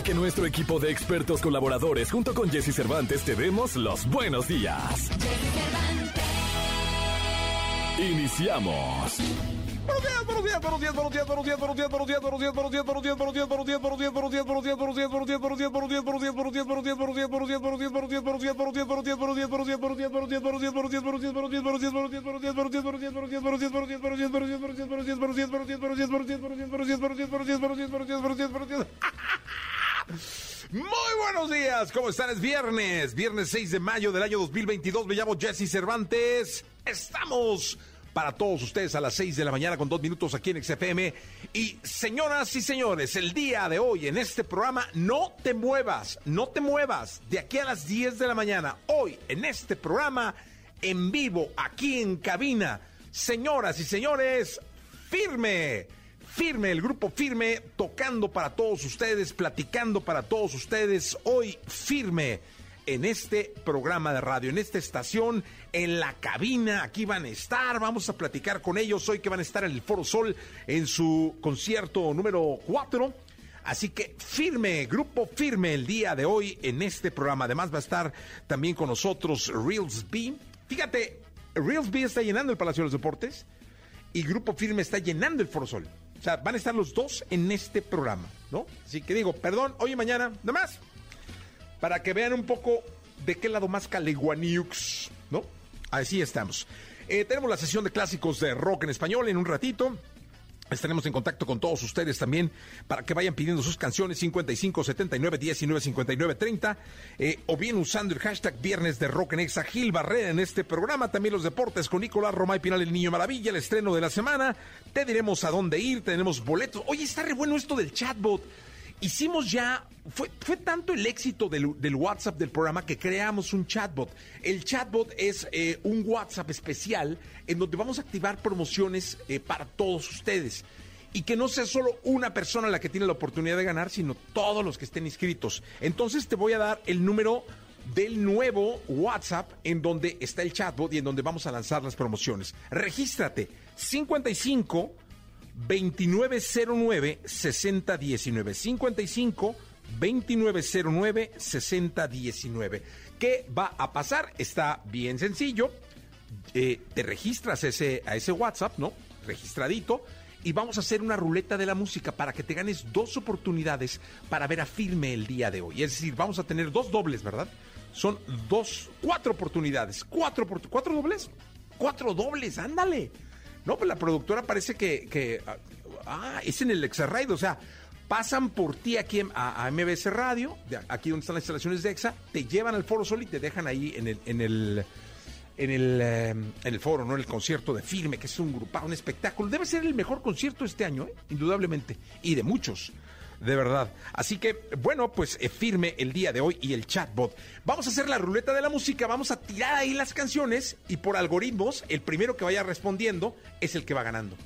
Que nuestro equipo de expertos colaboradores junto con Jesse Cervantes te demos los buenos días. Iniciamos. Muy buenos días, ¿cómo están? Es viernes, viernes 6 de mayo del año 2022. Me llamo Jesse Cervantes. Estamos para todos ustedes a las 6 de la mañana con dos minutos aquí en XFM. Y señoras y señores, el día de hoy en este programa, no te muevas, no te muevas. De aquí a las 10 de la mañana, hoy en este programa, en vivo, aquí en cabina. Señoras y señores, firme Firme, el grupo Firme, tocando para todos ustedes, platicando para todos ustedes, hoy firme en este programa de radio, en esta estación, en la cabina, aquí van a estar, vamos a platicar con ellos hoy que van a estar en el Foro Sol en su concierto número 4. Así que firme, grupo firme el día de hoy en este programa. Además va a estar también con nosotros Reels B. Fíjate, Reels B está llenando el Palacio de los Deportes y Grupo Firme está llenando el Foro Sol. O sea, van a estar los dos en este programa, ¿no? Así que digo, perdón, hoy y mañana, nada más. Para que vean un poco de qué lado más caleguaniux, ¿no? Así estamos. Eh, tenemos la sesión de clásicos de rock en español en un ratito. Estaremos en contacto con todos ustedes también para que vayan pidiendo sus canciones 55 79 19 59 30 o bien usando el hashtag Viernes de Rock en Exa Gil Barrera en este programa. También los deportes con Nicolás Romay Pinal, el Niño Maravilla, el estreno de la semana. Te diremos a dónde ir, tenemos boletos. Oye, está re bueno esto del chatbot hicimos ya, fue, fue tanto el éxito del, WhatsApp del programa que creamos un chatbot. El chatbot es eh, un WhatsApp especial en donde vamos a activar promociones eh, para todos ustedes. Y que no sea solo una persona la que tiene la oportunidad de ganar, sino todos los que estén inscritos. Entonces te voy a dar el número del nuevo WhatsApp en donde está el chatbot y en donde vamos a lanzar las promociones. Regístrate 55 2909 6019 55 2909 6019. ¿Qué va a pasar? Está bien sencillo. Eh, te registras ese, a ese WhatsApp, ¿no? Registradito. Y vamos a hacer una ruleta de la música para que te ganes dos oportunidades para ver a Firme el día de hoy. Es decir, vamos a tener dos dobles, ¿verdad? Son dos, cuatro oportunidades. ¿Cuatro, cuatro dobles? Cuatro dobles, ándale. No, pues la productora parece que, ah, es en el Exarraid, o sea, pasan por ti aquí a, MBS Radio, aquí donde están las instalaciones de EXA, te llevan al Foro Sol y te dejan ahí en el, en el, en el, eh, en el foro, ¿no? En el concierto de Firme, que es un grupado, un espectáculo. Debe ser el mejor concierto este año, ¿eh? indudablemente, y de muchos de verdad. Así que, bueno, pues eh, firme el día de hoy y el chatbot. Vamos a hacer la ruleta de la música, vamos a tirar ahí las canciones y por algoritmos, el primero que vaya respondiendo es el que va ganando.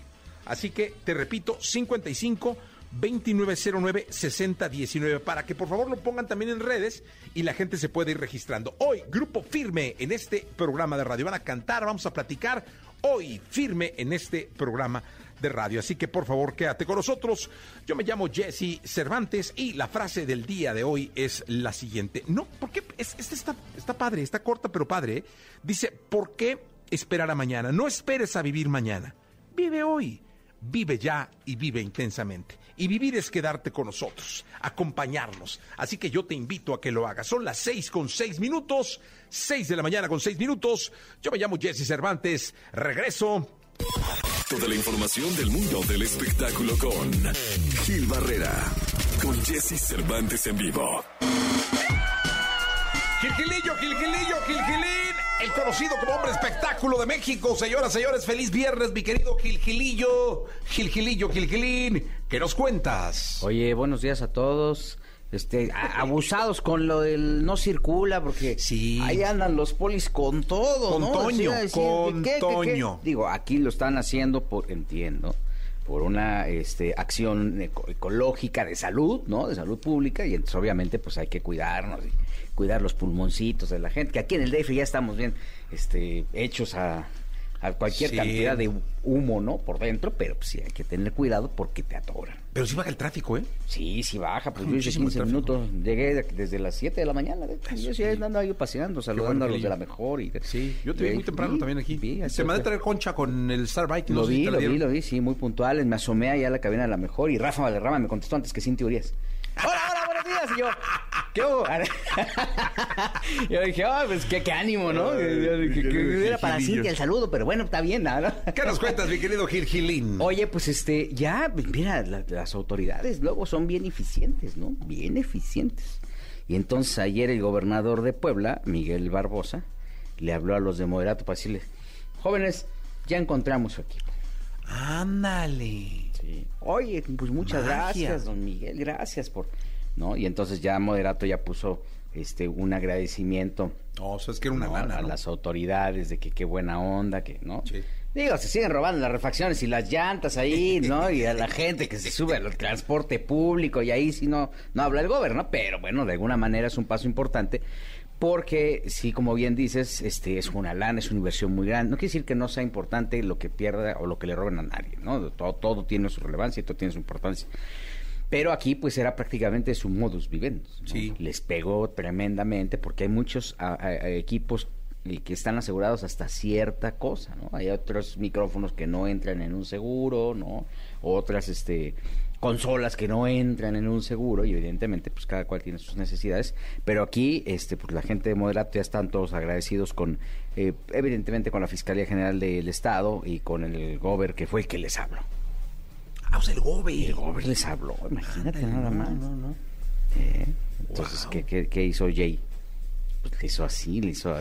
Así que, te repito, 55 2909 6019 para que por favor lo pongan también en redes y la gente se puede ir registrando. Hoy, grupo firme en este programa de radio. Van a cantar, vamos a platicar. Hoy, firme en este programa de radio. Así que por favor quédate con nosotros. Yo me llamo Jesse Cervantes y la frase del día de hoy es la siguiente. No, porque esta está, está padre, está corta pero padre. ¿eh? Dice, ¿por qué esperar a mañana? No esperes a vivir mañana. Vive hoy. Vive ya y vive intensamente. Y vivir es quedarte con nosotros, acompañarnos. Así que yo te invito a que lo hagas. Son las seis con seis minutos, seis de la mañana con seis minutos. Yo me llamo Jesse Cervantes. Regreso Toda la información del mundo del espectáculo con Gil Barrera, con Jesse Cervantes en vivo. Gilgilillo, Gilgilillo, Gilgilín, el conocido como hombre espectáculo de México. Señoras, señores, feliz viernes, mi querido Gilgilillo, Gilgilillo, Gilgilín. ¿Qué nos cuentas? Oye, buenos días a todos. Este, abusados con lo del no circula, porque sí. ahí andan los polis con todo, con ¿no? Toño, con Toño. Digo, aquí lo están haciendo por, entiendo, por una este, acción ecológica de salud, ¿no? De salud pública, y entonces obviamente pues hay que cuidarnos y cuidar los pulmoncitos de la gente, que aquí en el DF ya estamos bien este, hechos a a cualquier cantidad de humo, ¿no? Por dentro, pero pues, sí hay que tener cuidado porque te atoran. Pero sí baja el tráfico, ¿eh? Sí, sí baja. Pues yo hice 15 minutos. Llegué desde las 7 de la mañana. yo sí andando ahí paseando, saludando a los de la mejor. Y, sí, yo te vi muy temprano también aquí. Se me ha de traer concha con el Starbike. Lo vi, lo vi, lo vi, sí, muy puntual. Me asomé allá a la cabina de la mejor y Rafa Valerrama me contestó antes que sin teorías. Hola, días. Y yo, ¿qué hubo? yo dije, oh, pues qué, qué ánimo, ¿no? que, era para Cintia el saludo, pero bueno, está bien, ¿no? ¿Qué nos cuentas, mi querido Gil Gilín? Oye, pues este, ya, mira, las autoridades luego son bien eficientes, ¿no? Bien eficientes. Y entonces ayer el gobernador de Puebla, Miguel Barbosa, le habló a los de Moderato para decirles, jóvenes, ya encontramos su equipo. Ándale. Oye, pues muchas gracias, don Miguel, gracias por, ¿no? Y entonces ya Moderato ya puso este un agradecimiento. No, eso es que era una gana, A las autoridades de que qué buena onda, que, ¿no? Digo, se siguen robando las refacciones y las llantas ahí, ¿no? Y a la gente que se sube al transporte público y ahí sí no, no habla el gobierno, pero bueno, de alguna manera es un paso importante porque sí, como bien dices, este es una lana, es una inversión muy grande. No quiere decir que no sea importante lo que pierda o lo que le roben a nadie, ¿no? Todo, todo tiene su relevancia y todo tiene su importancia. Pero aquí pues era prácticamente su modus vivendi. Sí. Les pegó tremendamente porque hay muchos equipos que están asegurados hasta cierta cosa, ¿no? Hay otros micrófonos que no entran en un seguro, ¿no? Otras, este, consolas que no entran en un seguro y evidentemente pues cada cual tiene sus necesidades pero aquí este pues la gente de Moderato ya están todos agradecidos con eh, evidentemente con la Fiscalía General del Estado y con el Gober que fue el que les habló ah o sea el Gober el Gober les habló imagínate nada más no, no. Eh, entonces ¿qué, qué, qué hizo Jay? Pues, le hizo así, le hizo,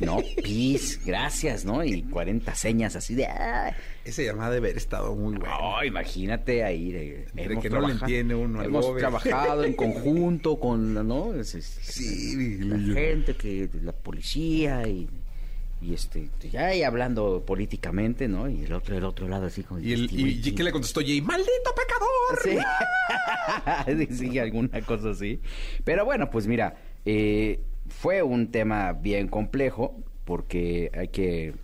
no, peace, gracias, ¿no? Y 40 señas así de... Ah". Esa llamada debe haber estado muy buena. No, imagínate ahí. De, que no le entiende uno Hemos trabajado en conjunto con, ¿no? sí, la gente, que la policía y y este ya ahí hablando políticamente no y el otro del otro lado así como y, el, y, qué le contestó Jay maldito pecador sí, sí alguna cosa así. Pero bueno pues mira eh, fue un tema bien complejo porque hay que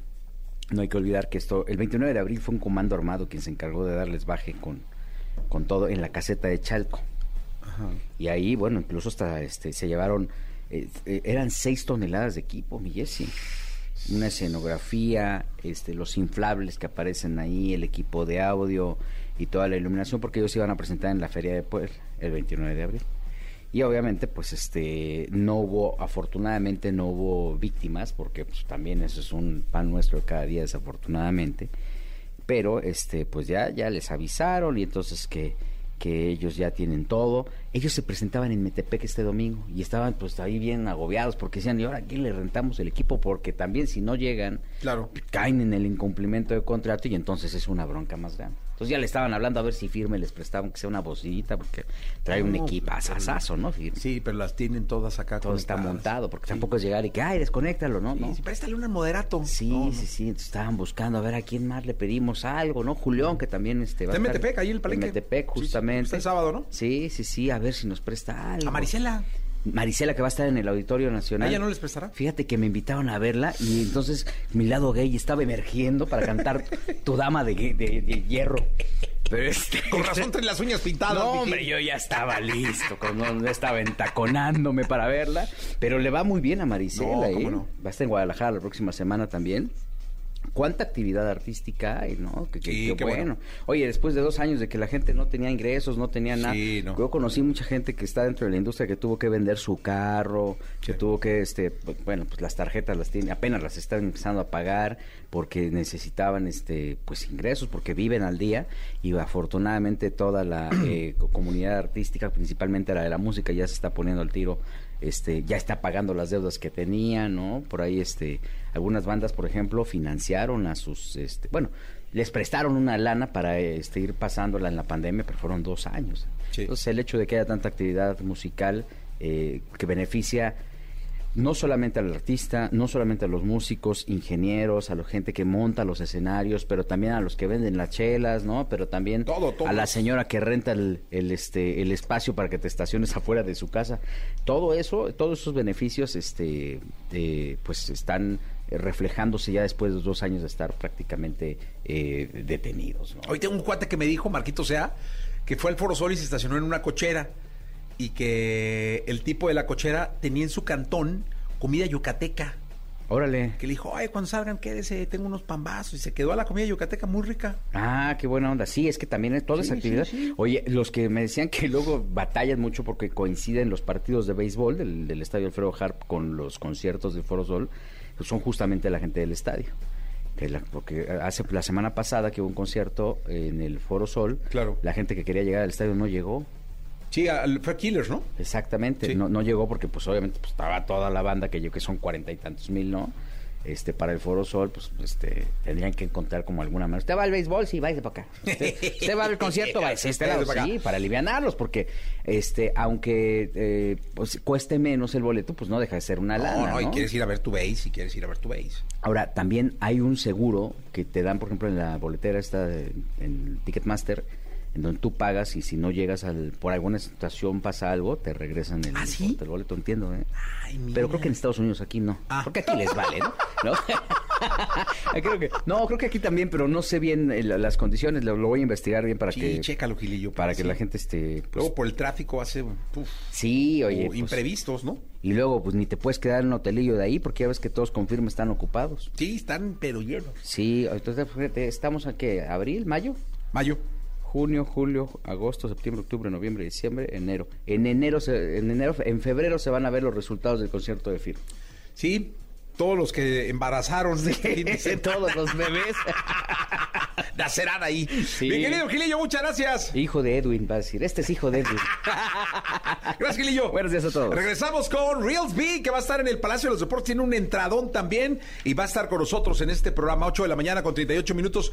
no hay que olvidar que esto el 29 de abril fue un comando armado quien se encargó de darles baje con con todo en la caseta de Chalco. Y ahí, bueno, incluso hasta este se llevaron eh, eh, eran seis toneladas de equipo, mi Jessy. Una escenografía, este, los inflables que aparecen ahí, el equipo de audio y toda la iluminación, porque ellos iban a presentar en la Feria de Puebla el 29 de abril. Y obviamente pues este no hubo afortunadamente no hubo víctimas porque pues, también eso es un pan nuestro cada día desafortunadamente. Pero este pues ya ya les avisaron y entonces que que ellos ya tienen todo. Ellos se presentaban en Metepec este domingo y estaban pues ahí bien agobiados porque decían, ¿y ahora quién le rentamos el equipo? Porque también si no llegan, claro. caen en el incumplimiento de contrato y entonces es una bronca más grande. Entonces ya le estaban hablando a ver si firme les prestaban que sea una bocinita porque trae un equipo asasazo, ¿no? Sí, pero las tienen todas acá. Todo está montado porque tampoco es llegar y que, ay, desconéctalo, ¿no? Sí, préstale un moderato. Sí, sí, sí. estaban buscando a ver a quién más le pedimos algo, ¿no? Julián, que también este, va a Metepec, ahí el palenque. En Metepec, justamente. el sábado, ¿no? Sí, sí, sí, a ver si nos presta algo. A Marisela. Marisela que va a estar en el Auditorio Nacional. ¿A ella no les prestará? Fíjate que me invitaron a verla y entonces mi lado gay estaba emergiendo para cantar Tu Dama de, de Hierro. Este, con razón trae las uñas pintadas. No, hombre, yo ya estaba listo, con, estaba entaconándome para verla. Pero le va muy bien a Marisela, ¿eh? Va a estar en Guadalajara la próxima semana también cuánta actividad artística hay, ¿no? Que, qué bueno. Oye, después de dos años de que la gente no tenía ingresos, no tenía nada. Yo conocí mucha gente que está dentro de la industria que tuvo que vender su carro, que tuvo que, este, bueno, pues las tarjetas las tiene, apenas las están empezando a pagar porque necesitaban, este, pues ingresos, porque viven al día y afortunadamente toda la eh, comunidad artística, principalmente la de la música, ya se está poniendo al tiro este, ya está pagando las deudas que tenía, ¿no? Por ahí, este, algunas bandas, por ejemplo, financiaron a sus, este, bueno, les prestaron una lana para este, ir pasándola en la pandemia, pero fueron dos años. Sí. Entonces, el hecho de que haya tanta actividad musical eh, que beneficia no solamente al artista, no solamente a los músicos, ingenieros, a la gente que monta los escenarios, pero también a los que venden las chelas, ¿no? Pero también Todo, todo. a la señora que renta el, el, este, el espacio para que te estaciones afuera de su casa. Todo eso, todos esos beneficios, este, eh, pues están reflejándose ya después de dos años de estar prácticamente eh, detenidos, ¿no? Hoy tengo un cuate que me dijo, Marquito Sea, que fue al Foro Sol y se estacionó en una cochera y que el tipo de la cochera tenía en su cantón comida yucateca. Órale. Que le dijo, ay, cuando salgan, quédese, tengo unos pambazos. Y se quedó a la comida yucateca muy rica. Ah, qué buena onda. Sí, es que también es toda Sí, esa actividad. sí, sí. Oye, los que me decían que luego batallan mucho porque coinciden los partidos de béisbol del, del Estadio Alfredo Harp con los conciertos de Foro Sol, pues son justamente la gente del estadio. Que la- porque hace la semana pasada que hubo un concierto en el Foro Sol, Claro. la gente que quería llegar al estadio no llegó. Sí, al- fue Killers, ¿no? Exactamente, Sí. no, no llegó porque pues obviamente pues, estaba toda la banda que yo que son cuarenta y tantos mil, ¿no? Este, para el Foro Sol, pues este, tendrían que encontrar como alguna manera. ¿Usted va al béisbol? Sí, váyase para acá. ¿Usted, usted va al concierto? Váyase a este lado. Para acá. Sí, para alivianarlos, porque este, aunque eh, pues, cueste menos el boleto, pues no deja de ser una lana, no, no, y ¿no? quieres ir a ver tu base, y quieres ir a ver tu base. Ahora, también hay un seguro que te dan, por ejemplo, en la boletera esta, de- en Ticketmaster, en donde tú pagas y si no llegas al, por alguna situación pasa algo, te regresan el, ¿Ah, sí? el boleto, entiendo, ¿eh? Ay. Pero creo que en Estados Unidos aquí no. Ah. Porque aquí les vale, ¿no? ¿No? creo que, no, creo que aquí también, pero no sé bien eh, la- las condiciones, lo, lo voy a investigar bien para Sí, que chécalo, Gilillo. para que la gente esté pues, Luego por el tráfico hace... uf, sí, oye, o pues, imprevistos, ¿no? y luego pues ni te puedes quedar en un hotelillo de ahí porque ya ves que todos confirman están ocupados. Sí, están pero llenos. Sí, entonces fíjate, estamos a qué, abril, mayo, Mayo. Junio, julio, agosto, septiembre, octubre, noviembre, diciembre, enero. En enero, se- en enero, en febrero se van a ver los resultados del concierto de FIR. Sí, todos los que embarazaron de semana Todos los bebés. nacerán ahí. Sí. Mi querido Gilillo, muchas gracias. hijo de Edwin, va a decir. Este es hijo de Edwin. Gracias, Gilillo. Buenos días a todos. Regresamos con Reels B, que va a estar en el Palacio de los Deportes. Tiene un entradón también y va a estar con nosotros en este programa, 8 de la mañana con 38 minutos.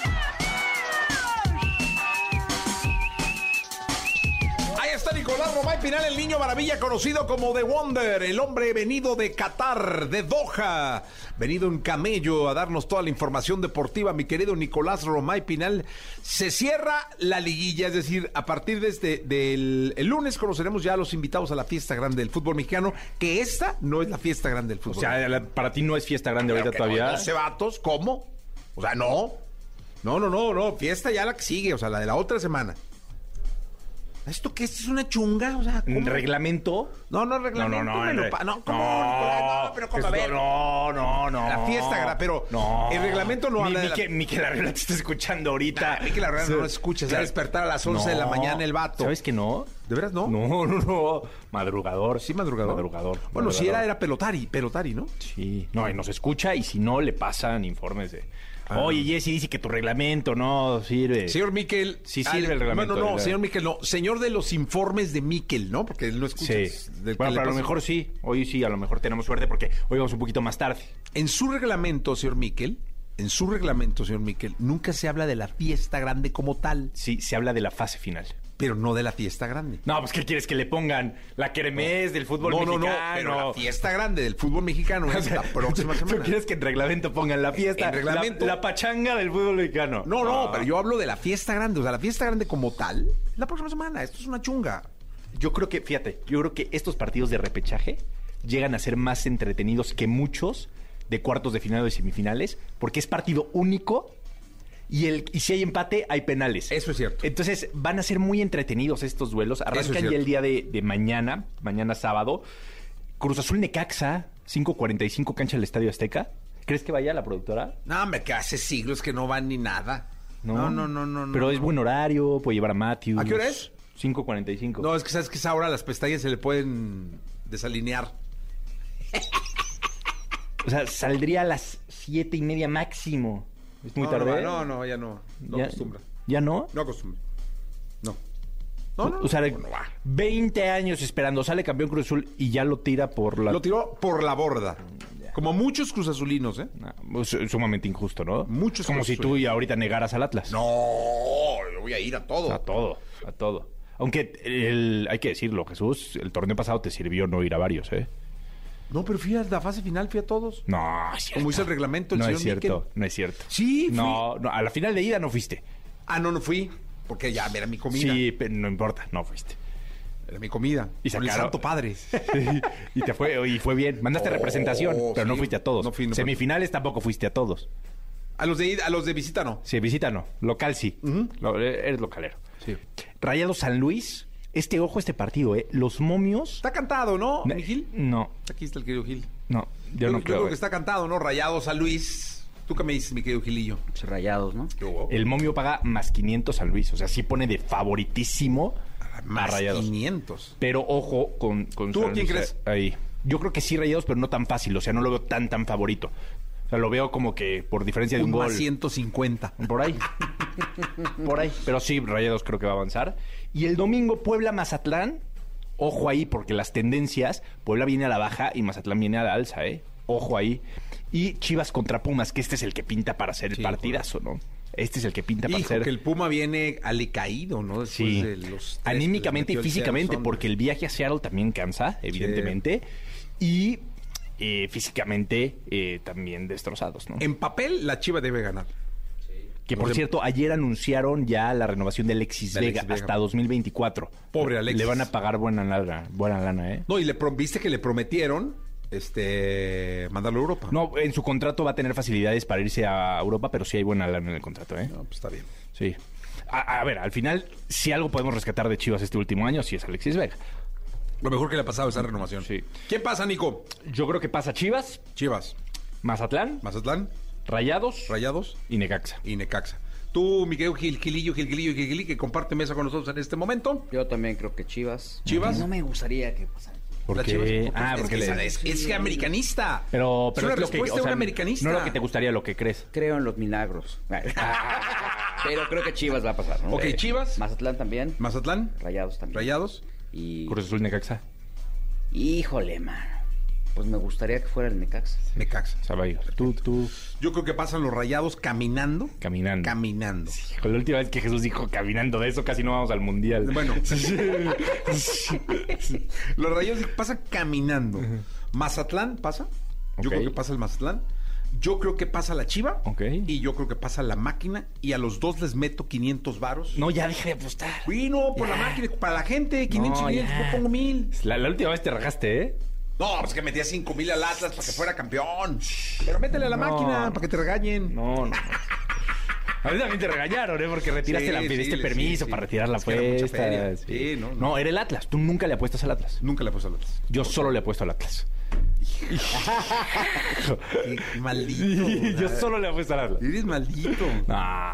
Nicolás Romay Pinal, el niño maravilla conocido como The Wonder, el hombre venido de Qatar, de Doha, venido en camello a darnos toda la información deportiva. Mi querido Nicolás Romay Pinal, se cierra la liguilla, es decir, a partir de este, del el lunes conoceremos ya a los invitados a la fiesta grande del fútbol mexicano, que esta no es la fiesta grande del O fútbol. sea, la- para ti no es fiesta grande ahorita no, todavía. 12 vatos, ¿cómo? O sea, no. No, no, no, no. Fiesta ya la que sigue, o sea, la de la otra semana. ¿Esto qué? ¿Esto es una chunga? O sea. ¿Un reglamento? No, no, reglamento. me lo en re- pa- no, ¿cómo? Nicolás? No, pero ¿cómo? A ver. no, no, no. La fiesta, pero el reglamento no Mi- habla de la- Miquel, Miquel te está escuchando ahorita. A mí que la verdad no lo escuches. Se va a despertar a las 11 de la mañana el vato. ¿Sabes que no? ¿De veras no? No, no, no. Madrugador. Sí, madrugador. Madrugador. Bueno, si era, madrugador. era pelotari, pelotari, ¿no? Sí. No, y nos escucha y si no, le pasan informes de... Ah. Oye, Jesse dice que tu reglamento no sirve. Señor Miquel. Sí sirve el reglamento, Bueno, no, señor Miquel, no. Señor de los informes de Miquel, ¿no? Porque él no escucha. Sí. Bueno, pero a lo mejor sí. Hoy sí, a lo mejor tenemos suerte porque hoy vamos un poquito más tarde. En su reglamento, señor Miquel, en su reglamento, señor Miquel, nunca se habla de la fiesta grande como tal, Sí, se habla de la fase final. Pero no de la fiesta grande. No, pues ¿qué quieres que le pongan? La kermés del fútbol no, no, mexicano. no, pero la fiesta grande del fútbol mexicano O es sea, la próxima ¿Tú semana. quieres que en reglamento pongan la fiesta? En reglamento. La, la pachanga del fútbol mexicano. No, no, Ah. pero yo hablo de la fiesta grande, o sea, la fiesta grande como tal, la próxima semana. Esto es una chunga. Yo creo que, fíjate, yo creo que estos partidos de repechaje llegan a ser más entretenidos que muchos de cuartos de final o de semifinales, porque es partido único y, el, y si hay empate, hay penales. Eso es cierto. Entonces van a ser muy entretenidos estos duelos. Arrancan es ya el día de, de mañana, mañana sábado. Cruz Azul Necaxa, 5.45 cancha del Estadio Azteca. ¿Crees que vaya la productora? No, hombre, que hace siglos que no van ni nada. No, no, no, no. no, Pero no. es buen horario, puede llevar a Matthews. ¿A qué hora es? 5.45. No, es que sabes que esa hora las pestañas se le pueden desalinear. O sea, saldría a las siete y media máximo. ¿Es muy no, tarde? No, no, ya no. No Ya- acostumbra. ¿Ya no? No acostumbré. No. No, no, o sea, no, no va. 20 años esperando, sale campeón Cruz Azul y ya lo tira por la... Lo tiró por la borda. Como muchos cruzazulinos, ¿eh? Pues, es sumamente injusto, ¿no? Muchos Como si tú y ahorita negaras al Atlas. No, le voy a ir a todo. A todo, a todo. Aunque el- hay que decirlo, Jesús, el torneo pasado te sirvió no ir a varios, ¿eh? No, pero fui a la fase final, fui a todos. No, es cierto. Como dice el reglamento, el no señor es cierto, Miquel. no es cierto. Sí, fui. No, no, a la final de ida no fuiste. Ah, no, no fui. Porque ya era mi comida. Sí, pero no importa, no fuiste. Era mi comida. Y Con el sacaron- Santo Padre. y te fue, y fue bien. Mandaste Oh, representación, pero no fuiste a todos. No fui, no fui. Semifinales tampoco fuiste a todos. A los de ida- a los de visita no. Sí, visita no. Local sí. Lo- eres localero. Sí. Rayado San Luis. Este ojo, este partido, ¿eh? Los momios. Está cantado, ¿no, mi Gil? No, Aquí está el querido Gil. no. Yo, Yo, no yo creo. creo eh. que está cantado, ¿no? Rayados a Luis. ¿Tú qué me dices, mi querido Gilillo? Rayados, ¿no? ¿Qué hubo? El momio paga más 500 San Luis. O sea, sí pone de favoritísimo a Más Rayados. 500. Pero ojo con, con ¿Tú San quién Luis crees? Ahí. Yo creo que sí Rayados, pero no tan fácil. O sea, no lo veo tan, tan favorito. O sea, lo veo como que por diferencia de un, Un gol. más 150. Por ahí. Por ahí. Pero sí, Rayados creo que va a avanzar. Y el domingo, Puebla-Mazatlán. Ojo ahí, porque las tendencias, Puebla viene a la baja y Mazatlán viene a la alza, ¿eh? Ojo ahí. Y Chivas contra Pumas, que este es el que pinta para Sí, el partidazo, ¿no? Este es el que pinta para Hijo, ser... que el Puma viene alicaído, ¿no? Después Sí, de los anímicamente y físicamente, porque el viaje a Seattle también cansa, evidentemente, y eh, físicamente eh, también destrozados, ¿no? En papel, la Chiva debe ganar. Que por cierto, ayer anunciaron ya la renovación de Alexis, Vega, hasta 2024. Pobre Alexis. Le van a pagar buena lana, buena lana, ¿eh? No, y le viste que le prometieron este mandarlo a Europa. No, en su contrato va a tener facilidades para irse a Europa, pero sí hay buena lana en el contrato, ¿eh? No, pues está bien. Sí. A, a ver, al final, si algo podemos rescatar de Chivas este último año, sí es Alexis Vega. Lo mejor que le ha pasado esa renovación. Sí. ¿Quién pasa, Nico? Yo creo que pasa Chivas, Chivas, Mazatlán, Mazatlán, Rayados Rayados y Necaxa. y Necaxa. Tú, Miguel Gil, Gilillo, Gil, Gilillo, Gil, Gilillo, que comparte mesa con nosotros en este momento. Yo también creo que Chivas. ¿Chivas? No me gustaría que pasara. ¿Por La qué? Chivas- Ah, es porque que le- es, es que americanista. Pero, pero es una es lo que, respuesta o de un americanista. No es lo que te gustaría, lo que crees. Creo en los milagros. Pero creo que Chivas va a pasar, ¿no? Ok, Eh, Chivas. Mazatlán también. Mazatlán, Rayados también. Rayados. Y. Cruz Azul Necaxa. Híjole, mano. Pues me gustaría que fuera el Necaxa. Necaxa. O sea, va a ir. Tú, tú, Yo creo que pasan los rayados caminando. caminando. Caminando. Hijo, la última vez que Jesús dijo caminando de eso, casi no vamos al mundial. Bueno. los rayados pasan caminando. Mazatlán pasa. Yo creo que pasa el Mazatlán. Yo creo que pasa la Chiva. Ok. Y yo creo que pasa la máquina. Y a los dos les meto 500 varos. No, ya deja de apostar. Uy, no, por la máquina, para la gente, 500 No, y 500, ya. yo pongo mil. La, la última vez te rajaste, ¿eh? No, pues que metía 5 mil al Atlas para que fuera campeón. Pero métele a la No. máquina para que te regañen. No, no. A mí también te regañaron, ¿eh? Porque retiraste Sí, la, pediste sí, permiso sí, para retirar la apuesta. Sí, no, no, no. era el Atlas. Tú nunca le apuestas al Atlas. Nunca le puse al Atlas. Yo solo le apuesto al Atlas. Qué maldito. Yo solo le apuesto al Atlas. Eres maldito.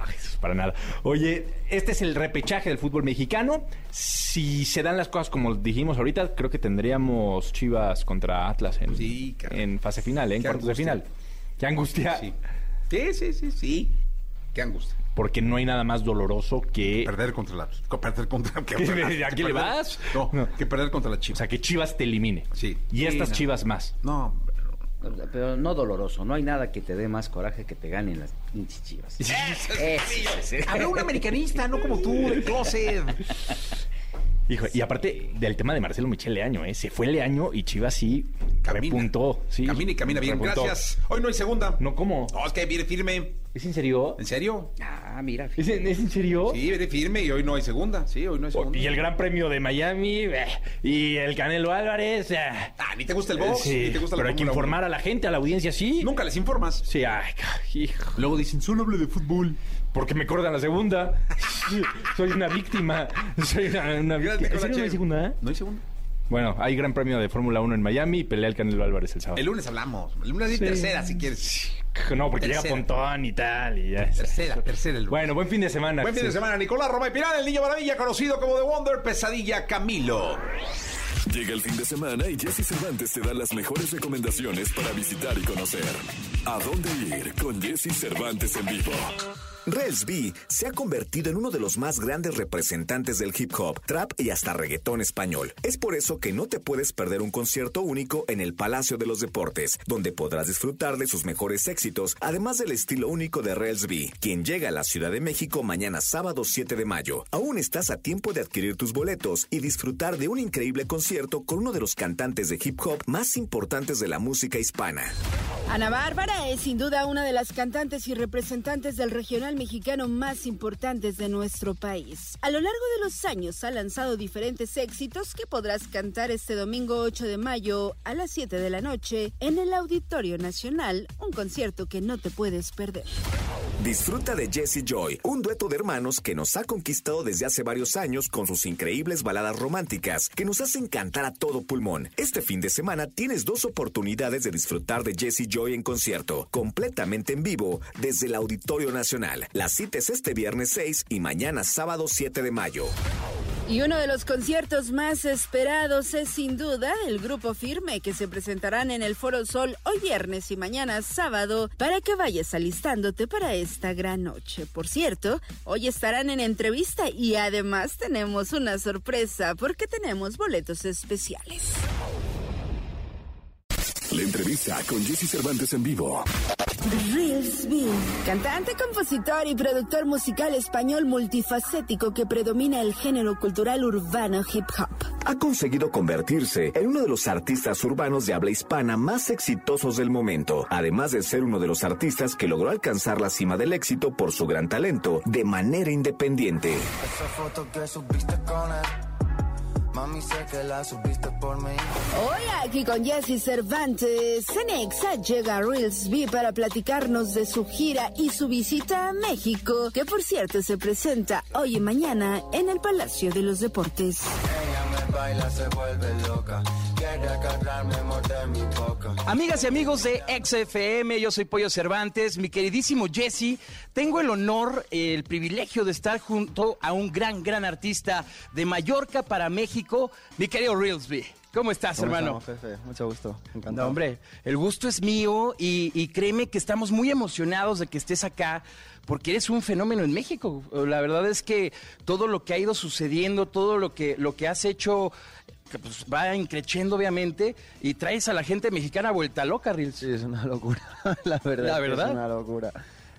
Jesús, para nada. Oye, este es el repechaje del fútbol mexicano. Si se dan las cosas como dijimos ahorita, creo que tendríamos Chivas contra Atlas en, Sí, caray. en fase final, ¿eh? en Qué cuartos de final. Qué angustia. Sí. Sí, sí, sí, sí. Qué angustia. Porque no hay nada más doloroso que... Perder contra la. Perder contra. que- ¿A que le vas? No, No. que perder contra la O Chivas. sea, que Chivas te elimine. Sí. Y Sí, estas no. Chivas más. No, Pero no doloroso. No hay nada que te dé más coraje que te ganen las pinches Chivas. Habrá un americanista, no como tú, de closet. Hijo, y aparte del tema de Marcelo Michel Leaño, ¿eh? Se fue Leaño y Chivas sí Camina. repuntó. Sí, Camina y camina bien. repuntó. Gracias. Hoy no hay segunda. No, ¿cómo? No, es que viene firme. ¿Es en serio? ¿En serio? Ah, mira. ¿Es en, es en serio? Sí, viene firme y hoy no hay segunda. Sí, hoy no hay segunda. Y el Gran Premio de Miami eh, y el Canelo Álvarez. eh, Ah, ni te gusta el box, sí, ni te gusta la pero hay que informar a la gente, a la audiencia, sí. Nunca les informas. Sí, ay, hijo. Luego dicen, solo hable de fútbol. Porque me cortan la segunda. Soy una víctima. Soy una, víctima. ¿En Nicolás serio no hay segunda? No hay segunda. Bueno, hay Gran Premio de Fórmula 1 en Miami y pelea el Canelo Álvarez el sábado. El lunes hablamos. El lunes hay Sí. tercera, si quieres. No, porque llega Tercera. Pontón y tal. Y ya. Tercera, tercera el lunes. Bueno, buen fin de semana. Buen fin de semana, Nicolás Roma y Pinar, el niño maravilla, conocido como The Wonder, Pesadilla Camilo. Llega el fin de semana y Jesse Cervantes te da las mejores recomendaciones para visitar y conocer. ¿A dónde ir con Jesse Cervantes en vivo? Rels B se ha convertido en uno de los más grandes representantes del hip hop, trap y hasta reggaetón español. Es por eso que no te puedes perder un concierto único en el Palacio de los Deportes, donde podrás disfrutar de sus mejores éxitos, además del estilo único de Rels B, quien llega a la Ciudad de México mañana sábado 7 de mayo. Aún estás a tiempo de adquirir tus boletos y disfrutar de un increíble concierto con uno de los cantantes de hip hop más importantes de la música hispana. Ana Bárbara es sin duda una de las cantantes y representantes del regional mexicano más importantes de nuestro país. A lo largo de los años ha lanzado diferentes éxitos que podrás cantar este domingo 8 de mayo a las 7 de la noche en el Auditorio Nacional, un concierto que no te puedes perder. Disfruta de Jesse Joy, un dueto de hermanos que nos ha conquistado desde hace varios años con sus increíbles baladas románticas que nos hacen cantar a todo pulmón. Este fin de semana tienes dos oportunidades de disfrutar de Jesse Joy en concierto, completamente en vivo, desde el Auditorio Nacional. La cita es este viernes 6 y mañana sábado 7 de mayo. Y uno de los conciertos más esperados es sin duda el grupo Firme que se presentarán en el Foro Sol hoy viernes y mañana sábado para que vayas alistándote para esta gran noche. Por cierto, hoy estarán en entrevista y además tenemos una sorpresa porque tenemos boletos especiales. La entrevista con Jesse Cervantes en vivo. Reels B, cantante, compositor y productor musical español multifacético que predomina el género cultural urbano hip hop. Ha conseguido convertirse en uno de los artistas urbanos de habla hispana más exitosos del momento, además de ser uno de los artistas que logró alcanzar la cima del éxito por su gran talento de manera independiente. Esa foto que subiste con él. Mami, sé que la subiste por mí. Hoy aquí con Jesse Cervantes, Cenexa llega a Reels B para platicarnos de su gira y su visita a México, que por cierto se presenta hoy y mañana en el Palacio de los Deportes. Ella me baila, se vuelve loca. Quiere agarrarme, morder mi boca. Amigas y amigos de XFM, yo soy Pollo Cervantes, mi queridísimo Jesse. Tengo el honor, el privilegio de estar junto a un gran, gran artista de Mallorca para México, mi querido Reelsby. ¿Cómo estás, ¿Cómo hermano? estamos, Fefe? Mucho gusto, No, encantado. hombre, el gusto es mío y, y créeme que estamos muy emocionados de que estés acá porque eres un fenómeno en México. La verdad es que todo lo que ha ido sucediendo, todo lo que, lo que has hecho, que pues va increciendo obviamente y traes a la gente mexicana vuelta loca, Reels. Sí, es una locura, la verdad. La verdad. Es una locura.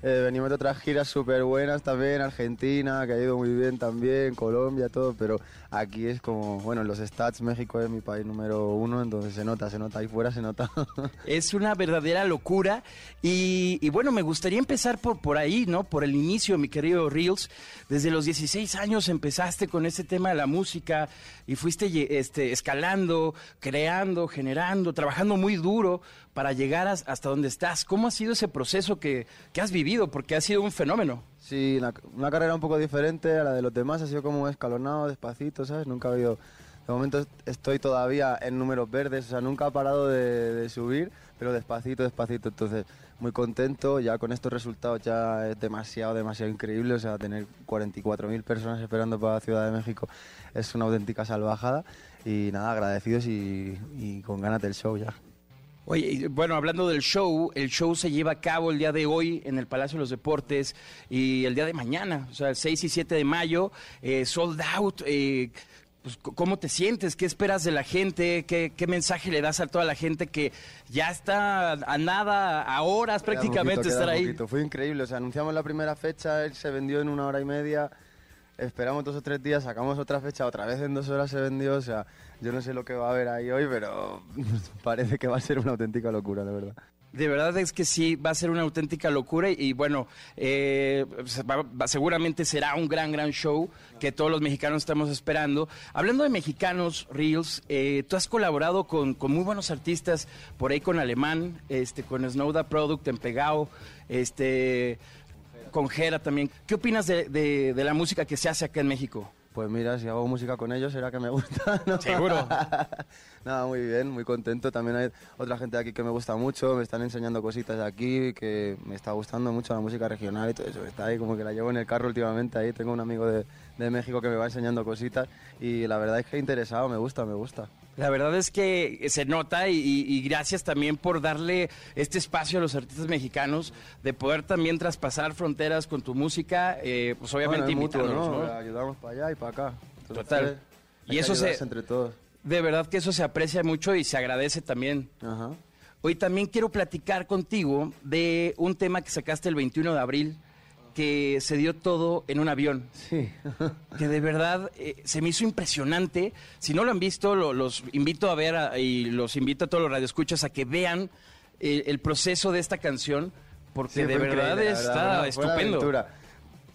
Eh, venimos de otras giras súper buenas también, Argentina, que ha ido muy bien también, Colombia, todo, pero aquí es como, bueno, en los stats México es mi país número uno, entonces se nota, se nota, ahí fuera se nota. Es una verdadera locura. Y, bueno, me gustaría empezar por, por ahí, ¿no? Por el inicio, mi querido Reels. Desde los 16 años empezaste con ese tema de la música y fuiste este, escalando, creando, generando, trabajando muy duro para llegar as- hasta donde estás. ¿Cómo ha sido ese proceso que, que has vivido? Porque ha sido un fenómeno. Sí, una, carrera un poco diferente a la de los demás, ha sido como escalonado, despacito, ¿sabes? Nunca ha habido... De momento est- estoy todavía en números verdes, o sea, nunca ha parado de, subir, pero despacito, despacito. Entonces, muy contento, ya con estos resultados ya es demasiado, demasiado increíble. O sea, tener 44.000 personas esperando para Ciudad de México es una auténtica salvajada. Y nada, agradecidos y con ganas del show ya. Oye, bueno, hablando del show, el show se lleva a cabo el día de hoy en el Palacio de los Deportes y el día de mañana, o sea, el 6 y 7 de mayo, eh, sold out. eh, pues, ¿Cómo te sientes? ¿Qué esperas de la gente? ¿Qué, ¿Qué mensaje le das a toda la gente que ya está a nada, a horas Queda prácticamente poquito, estar ahí? poquito. Fue increíble, o sea, anunciamos la primera fecha, él se vendió en una hora y media, esperamos dos o tres días, sacamos otra fecha, otra vez en dos horas se vendió, o sea, yo no sé lo que va a haber ahí hoy, pero parece que va a ser una auténtica locura, la verdad. De verdad es que sí, va a ser una auténtica locura y, bueno, eh, va- seguramente será un gran, gran show que todos los mexicanos estamos esperando. Hablando de mexicanos, Reels, eh, tú has colaborado con, con muy buenos artistas, por ahí con Alemán, este, con Snowda Product en Pegao, este, con Jera también. ¿Qué opinas de- de la música que se hace acá en México? Pues mira, si hago música con ellos será que me gusta, ¿no? Seguro. Nada, muy bien, muy contento. También hay otra gente de aquí que me gusta mucho, me están enseñando cositas de aquí, que me está gustando mucho la música regional y todo eso. Está ahí como que la llevo en el carro últimamente, ahí tengo un amigo de, de México que me va enseñando cositas y la verdad es que interesado, me gusta, me gusta. La verdad es que se nota y, gracias también por darle este espacio a los artistas mexicanos de poder también traspasar fronteras con tu música, eh, pues obviamente Bueno, mutuo, ¿no? ¿no? Ayudamos para allá y para acá. Entonces, Total. hay Y eso se- entre todos. De verdad que eso se aprecia mucho y se agradece también. Ajá. Hoy también quiero platicar contigo de un tema que sacaste el 21 de abril, que se dio todo en un avión. Sí. que de verdad eh, se me hizo impresionante. Si no lo han visto, lo- los invito a ver a- y los invito a todos los radioescuchas a que vean eh, el proceso de esta canción, porque Sí, de verdad está verdad, estupendo.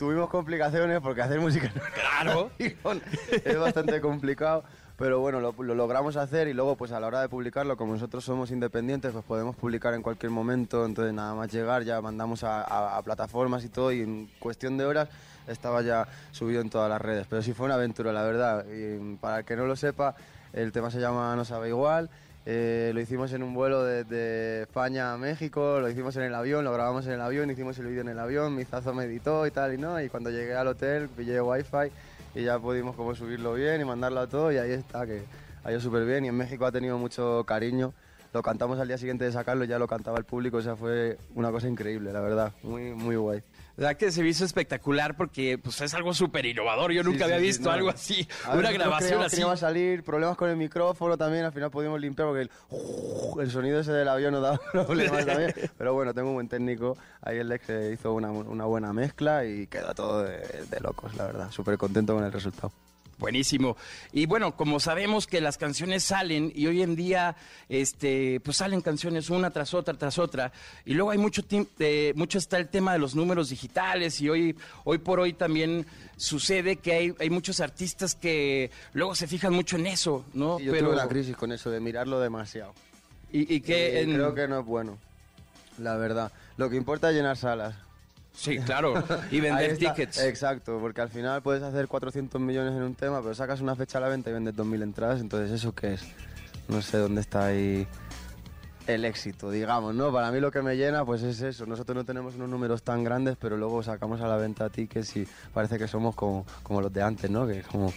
Tuvimos complicaciones porque hacer música un Claro. es bastante complicado, pero bueno, lo, lo logramos hacer y luego pues a la hora de publicarlo, como nosotros somos independientes, pues podemos publicar en cualquier momento, entonces nada más llegar ya mandamos a, a- a plataformas y todo y en cuestión de horas estaba ya subido en todas las redes, pero sí fue una aventura, la verdad, y para el que no lo sepa, el tema se llama No sabe igual. Eh, lo hicimos en un vuelo desde España a México, lo hicimos en el avión, lo grabamos en el avión, hicimos el vídeo en el avión, Mizazo me editó y tal y no, y cuando llegué al hotel pillé wifi y ya pudimos como subirlo bien y mandarlo a todo y ahí está, que ha ido súper bien y en México ha tenido mucho cariño. Lo cantamos al día siguiente de sacarlo, ya lo cantaba el público, o sea, fue una cosa increíble, la verdad, muy, muy guay. La verdad que se me hizo espectacular porque pues, es algo súper innovador. Yo nunca Sí, había sí, sí, visto no. algo así, A una ver, grabación creíamos así. que no iba a salir, problemas con el micrófono también, al final pudimos limpiar porque el, el sonido ese del avión nos daba problemas también. Pero bueno, tengo un buen técnico, ahí el ex eh, hizo una, una buena mezcla y quedó todo de, de locos, la verdad. Súper contento con el resultado. Buenísimo. Y bueno, como sabemos que las canciones salen y hoy en día este pues salen canciones una tras otra tras otra y luego hay mucho eh, mucho está el tema de los números digitales y hoy hoy por hoy también sucede que hay, hay muchos artistas que luego se fijan mucho en eso, ¿no? Yo tuve una crisis con eso de mirarlo demasiado. y, y que Y en- Creo que no es bueno, la verdad. Lo que importa es llenar salas. Sí, claro, y vender tickets. Exacto, porque al final puedes hacer 400 millones en un tema, pero sacas una fecha a la venta y vendes 2.000 entradas, entonces ¿eso qué es? No sé dónde está ahí el éxito, digamos, ¿no? Para mí lo que me llena pues es eso. Nosotros no tenemos unos números tan grandes, pero luego sacamos a la venta tickets y parece que somos como, como los de antes, ¿no? Que es como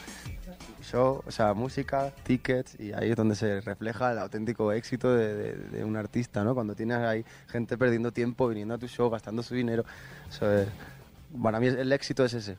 show, o sea, música, tickets, y ahí es donde se refleja el auténtico éxito de, un artista, ¿no? Cuando tienes ahí gente perdiendo tiempo, viniendo a tu show, gastando su dinero. Eso es- para mí el éxito es ese.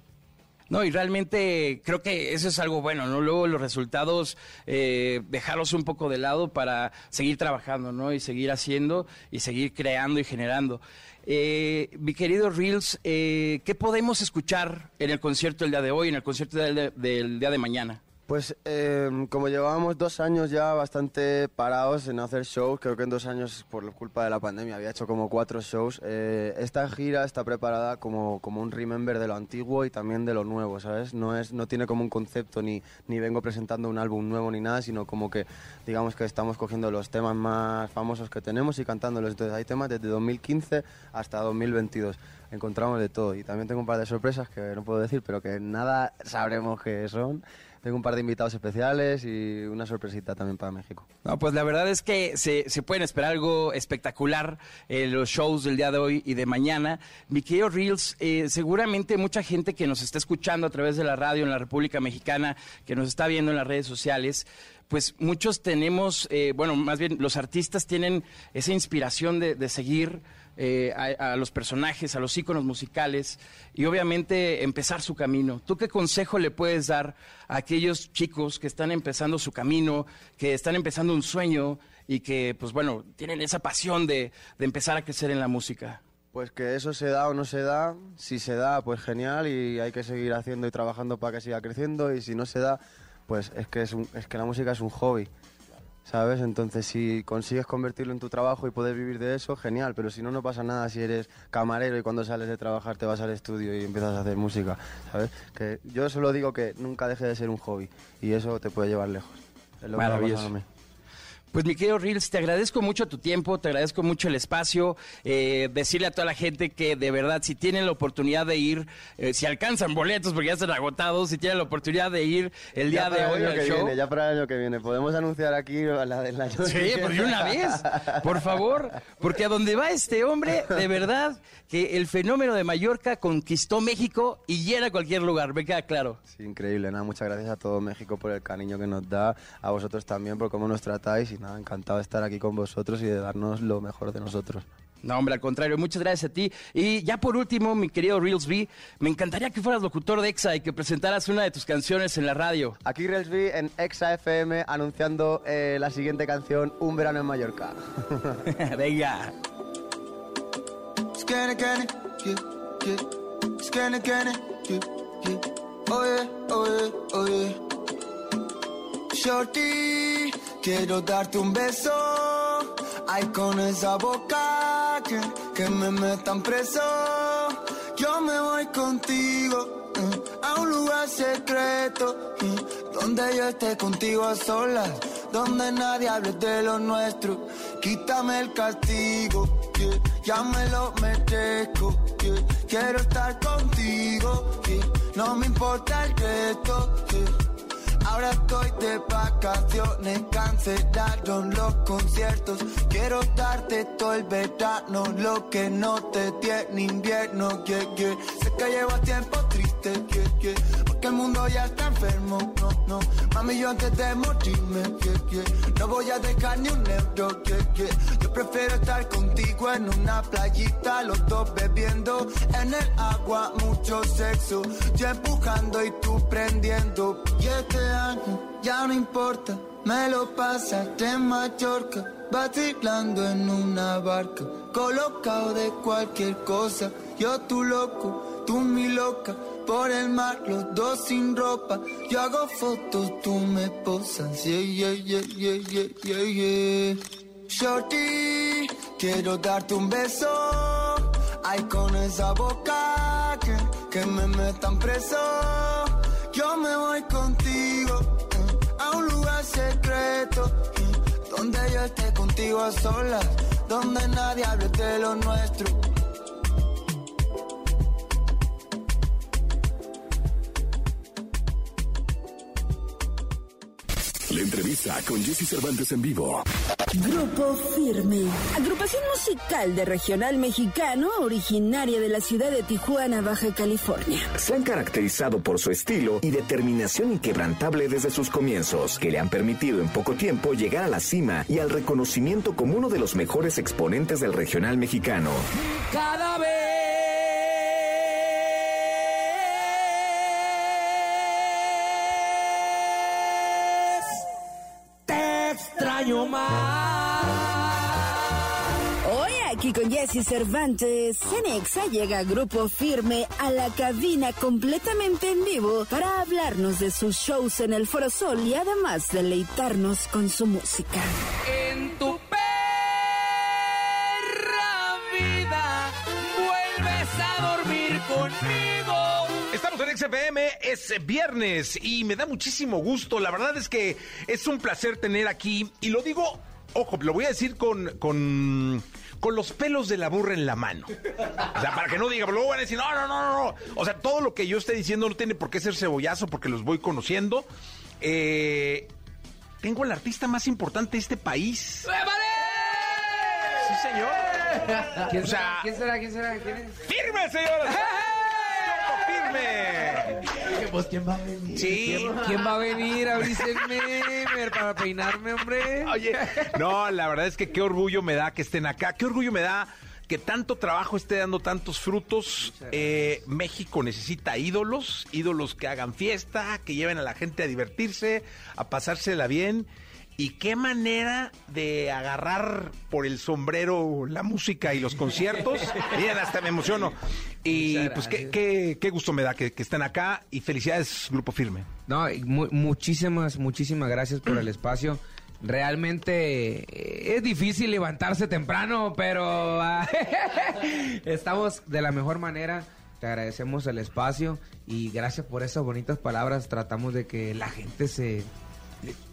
No, y realmente creo que eso es algo bueno, ¿no? Luego los resultados, eh, dejarlos un poco de lado para seguir trabajando, ¿no? Y seguir haciendo y seguir creando y generando. Eh, mi querido Reels, eh, ¿qué podemos escuchar en el concierto del día de hoy, en el concierto del, del día de mañana? Pues eh, como llevábamos dos años ya bastante parados en hacer shows, creo que en dos años por culpa de la pandemia había hecho como cuatro shows, eh, esta gira está preparada como, como un remember de lo antiguo y también de lo nuevo, ¿sabes? No, es, no tiene como un concepto ni, ni vengo presentando un álbum nuevo ni nada, sino como que digamos que estamos cogiendo los temas más famosos que tenemos y cantándolos. Entonces hay temas desde 2015 hasta 2022 encontramos de todo. Y también tengo un par de sorpresas que no puedo decir, pero que nada sabremos qué son. Tengo un par de invitados especiales y una sorpresita también para México. Pues la verdad es que se, pueden esperar algo espectacular los shows del día de hoy y de mañana. Mi querido Reels, eh, seguramente mucha gente que nos está escuchando a través de la radio en la República Mexicana, que nos está viendo en las redes sociales, pues muchos tenemos, eh, bueno, más bien los artistas tienen esa inspiración de seguir eh, a, los personajes, a los íconos musicales y obviamente empezar su camino. ¿Tú qué consejo le puedes dar a aquellos chicos que están empezando su camino, que están empezando un sueño y que, pues bueno, tienen esa pasión de, de empezar a crecer en la música? Pues que eso se da o no se da, si se da, pues genial y hay que seguir haciendo y trabajando para que siga creciendo y si no se da, pues es que, es, un- es que la música es un hobby, ¿sabes? Entonces si consigues convertirlo en tu trabajo y poder vivir de eso, genial, pero si no, no pasa nada si eres camarero y cuando sales de trabajar te vas al estudio y empiezas a hacer música, ¿sabes? Que yo solo digo que nunca deje de ser un hobby y eso te puede llevar lejos. Es lo que Maravilloso. mí. Pues mi querido Reels, te agradezco mucho tu tiempo, te agradezco mucho el espacio, eh, decirle a toda la gente que de verdad si tienen la oportunidad de ir, eh, si alcanzan boletos porque ya están agotados, si tienen la oportunidad de ir el día de hoy el año al que show. viene, ya para el año que viene. Podemos anunciar aquí la del año que Sí, de una vez, por favor, porque a donde va este hombre, de verdad que el fenómeno de Mallorca conquistó México y llena cualquier lugar, me queda claro. Sí, increíble, nada, muchas gracias a todo México por el cariño que nos da, a vosotros también por cómo nos tratáis y nada, encantado de estar aquí con vosotros y de darnos lo mejor de nosotros. No, hombre, al contrario, muchas gracias a ti. Y ya por último, mi querido Reels B, me encantaría que fueras locutor de EXA y que presentaras una de tus canciones en la radio. Aquí Relsby en Exa FM anunciando eh, la siguiente canción, Un verano en Mallorca. Venga. Shorty, quiero darte un beso. Ay, con esa boca que, que me metan preso. Yo me voy contigo eh, a un lugar secreto eh, donde yo esté contigo a solas, donde nadie hable de lo nuestro. Quítame el castigo, yeah, ya me lo merezco. Quiero estar contigo, no me importa el resto. Ahora estoy de vacaciones, cancelaron los conciertos. Quiero darte todo el verano, lo que no te di en invierno. Yeah, yeah. Sé que llevas tiempo triste, yeah. Porque el mundo ya está enfermo. No, no, mami, yo antes de morirme, yeah, yeah. no voy a dejar ni un euro. Yeah. Yo prefiero estar contigo en una playita, los dos bebiendo en el agua, mucho sexo. Yo empujando y tú prendiendo. Y este año ya no importa, me lo pasaste en Mallorca, vacilando en una barca, colocado de cualquier cosa. Yo tu loco, tú mi loca, por el mar los dos sin ropa. Yo hago fotos, tú me posas. Yeah, yeah, yeah, yeah, yeah, yeah, yeah. Shorty, quiero darte un beso. Ay, con esa boca que, que me metan preso. Yo me voy contigo eh, a un lugar secreto. eh, donde yo esté contigo a solas. Donde nadie hable de lo nuestro. La entrevista con Jesse Cervantes en vivo. Grupo Firme, agrupación musical de regional mexicano originaria de la ciudad de Tijuana, Baja California. Se han caracterizado por su estilo y determinación inquebrantable desde sus comienzos, que le han permitido en poco tiempo llegar a la cima y al reconocimiento como uno de los mejores exponentes del regional mexicano. Cada vez aquí con Jesse Cervantes, Cenexa llega Grupo Firme a la cabina completamente en vivo para hablarnos de sus shows en el Foro Sol y además deleitarnos con su música. En tu perra vida vuelves a dormir conmigo. Estamos en XFM, es viernes y me da muchísimo gusto. La verdad es que es un placer tener aquí, y lo digo, ojo, lo voy a decir con, con, con los pelos de la burra en la mano. O sea, para que no diga, luego van a decir, no, no, no, no, no. O sea, todo lo que yo esté diciendo no tiene por qué ser cebollazo porque los voy conociendo. Eh, tengo al artista más importante de este país. Sí, señor. ¿Quién, O será? ¿Quién será? ¿Quién será? ¿Quién es? ¡Firme, señores! ¡Firme! Pues, ¿quién va a venir? Sí. ¿Quién va a venir a abrirse el meme para peinarme, hombre? Oye, no, la verdad es que qué orgullo me da que estén acá, qué orgullo me da que tanto trabajo esté dando tantos frutos. Eh, México necesita ídolos, ídolos que hagan fiesta, que lleven a la gente a divertirse, a pasársela bien. Y qué manera de agarrar por el sombrero la música y los conciertos. Miren, hasta me emociono. Y pues qué, qué, qué gusto me da que, que estén acá. Y felicidades, Grupo Firme. No, mu- muchísimas, muchísimas gracias por el espacio. Realmente eh, es difícil levantarse temprano, pero estamos de la mejor manera. Te agradecemos el espacio y gracias por esas bonitas palabras. Tratamos de que la gente se,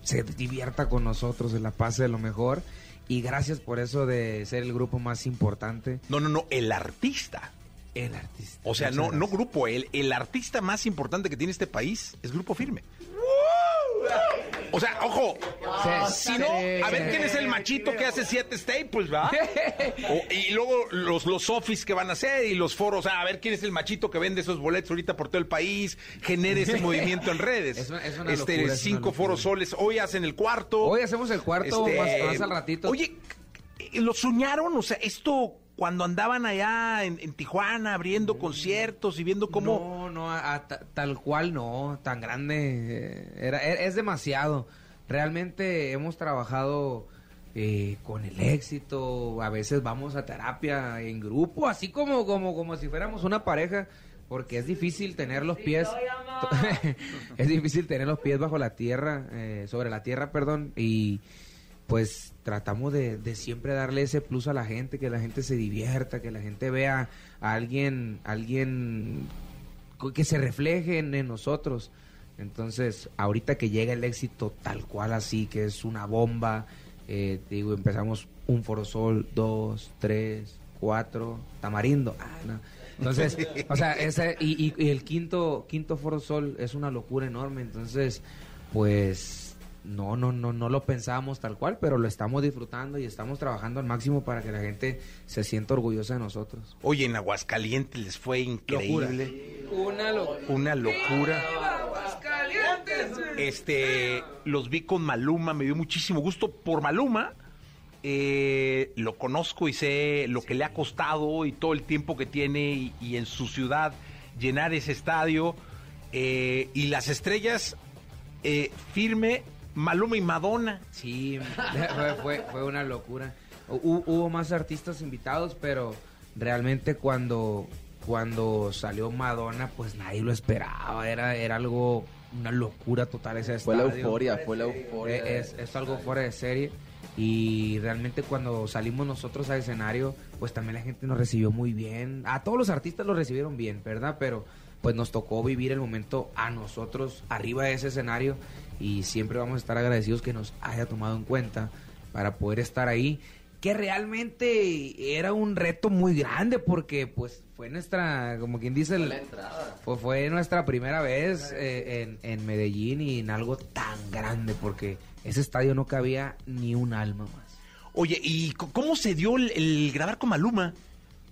se divierta con nosotros, se la pase de lo mejor. Y gracias por eso de ser el grupo más importante. No, no, no, el artista. El artista. O sea, no, no grupo, el, el artista más importante que tiene este país es Grupo Firme. O sea, ojo, Sí, si no, sí. a ver quién es el machito que hace siete staples, ¿va? O- y luego los, los office que van a hacer y los foros, a ver quién es el machito que vende esos boletos ahorita por todo el país, genere ese movimiento en redes. Es una- es una este, locura, es cinco una foros soles, hoy hacen el cuarto. Hoy hacemos el cuarto Este, más, más al ratito. Oye, ¿lo soñaron? O sea, esto cuando andaban allá en, en Tijuana abriendo conciertos y viendo cómo... No, no, a- a ta- tal cual no, tan grande. eh, Era, e- es demasiado. Realmente hemos trabajado eh, con el éxito. A veces vamos a terapia en grupo, así como, como, como si fuéramos una pareja. Porque es difícil tener los pies. es difícil tener los pies bajo la tierra, eh, sobre la tierra, perdón. Y pues tratamos de, de siempre darle ese plus a la gente, que la gente se divierta, que la gente vea a alguien, alguien que se refleje en, en nosotros. Entonces, ahorita que llega el éxito tal cual así, que es una bomba, eh, digo, empezamos un Forosol, dos, tres, cuatro, Tamarindo. Ah, no. Entonces, o sea, ese, y, y- y el quinto, quinto Forosol es una locura enorme. Entonces, pues no, no, no, no lo pensábamos tal cual, pero lo estamos disfrutando y estamos trabajando al máximo para que la gente se sienta orgullosa de nosotros. Oye, en Aguascalientes les fue increíble. Una locura. Una locura. Este, los vi con Maluma, me dio muchísimo gusto por Maluma. eh, lo conozco y sé lo que le ha costado y todo el tiempo que tiene y, y en su ciudad llenar ese estadio. eh, y las estrellas, eh, firme, Maluma y Madonna. Sí, fue, fue, fue una locura. Hu- hubo más artistas invitados, pero realmente cuando, cuando salió Madonna, pues nadie lo esperaba. Era, era algo, una locura total ese Fue la euforia, fue la euforia. Eh, Es, es algo fuera de serie. Y realmente cuando salimos nosotros al escenario, pues también la gente nos recibió muy bien. A todos los artistas lo recibieron bien, ¿verdad? Pero pues nos tocó vivir el momento a nosotros arriba de ese escenario y siempre vamos a estar agradecidos que nos haya tomado en cuenta para poder estar ahí. Que realmente era un reto muy grande porque pues fue nuestra, como quien dice, fue, fue nuestra primera vez eh, en, en Medellín y en algo tan grande porque ese estadio no cabía ni un alma más. Oye, ¿y cómo se dio el, el grabar con Maluma?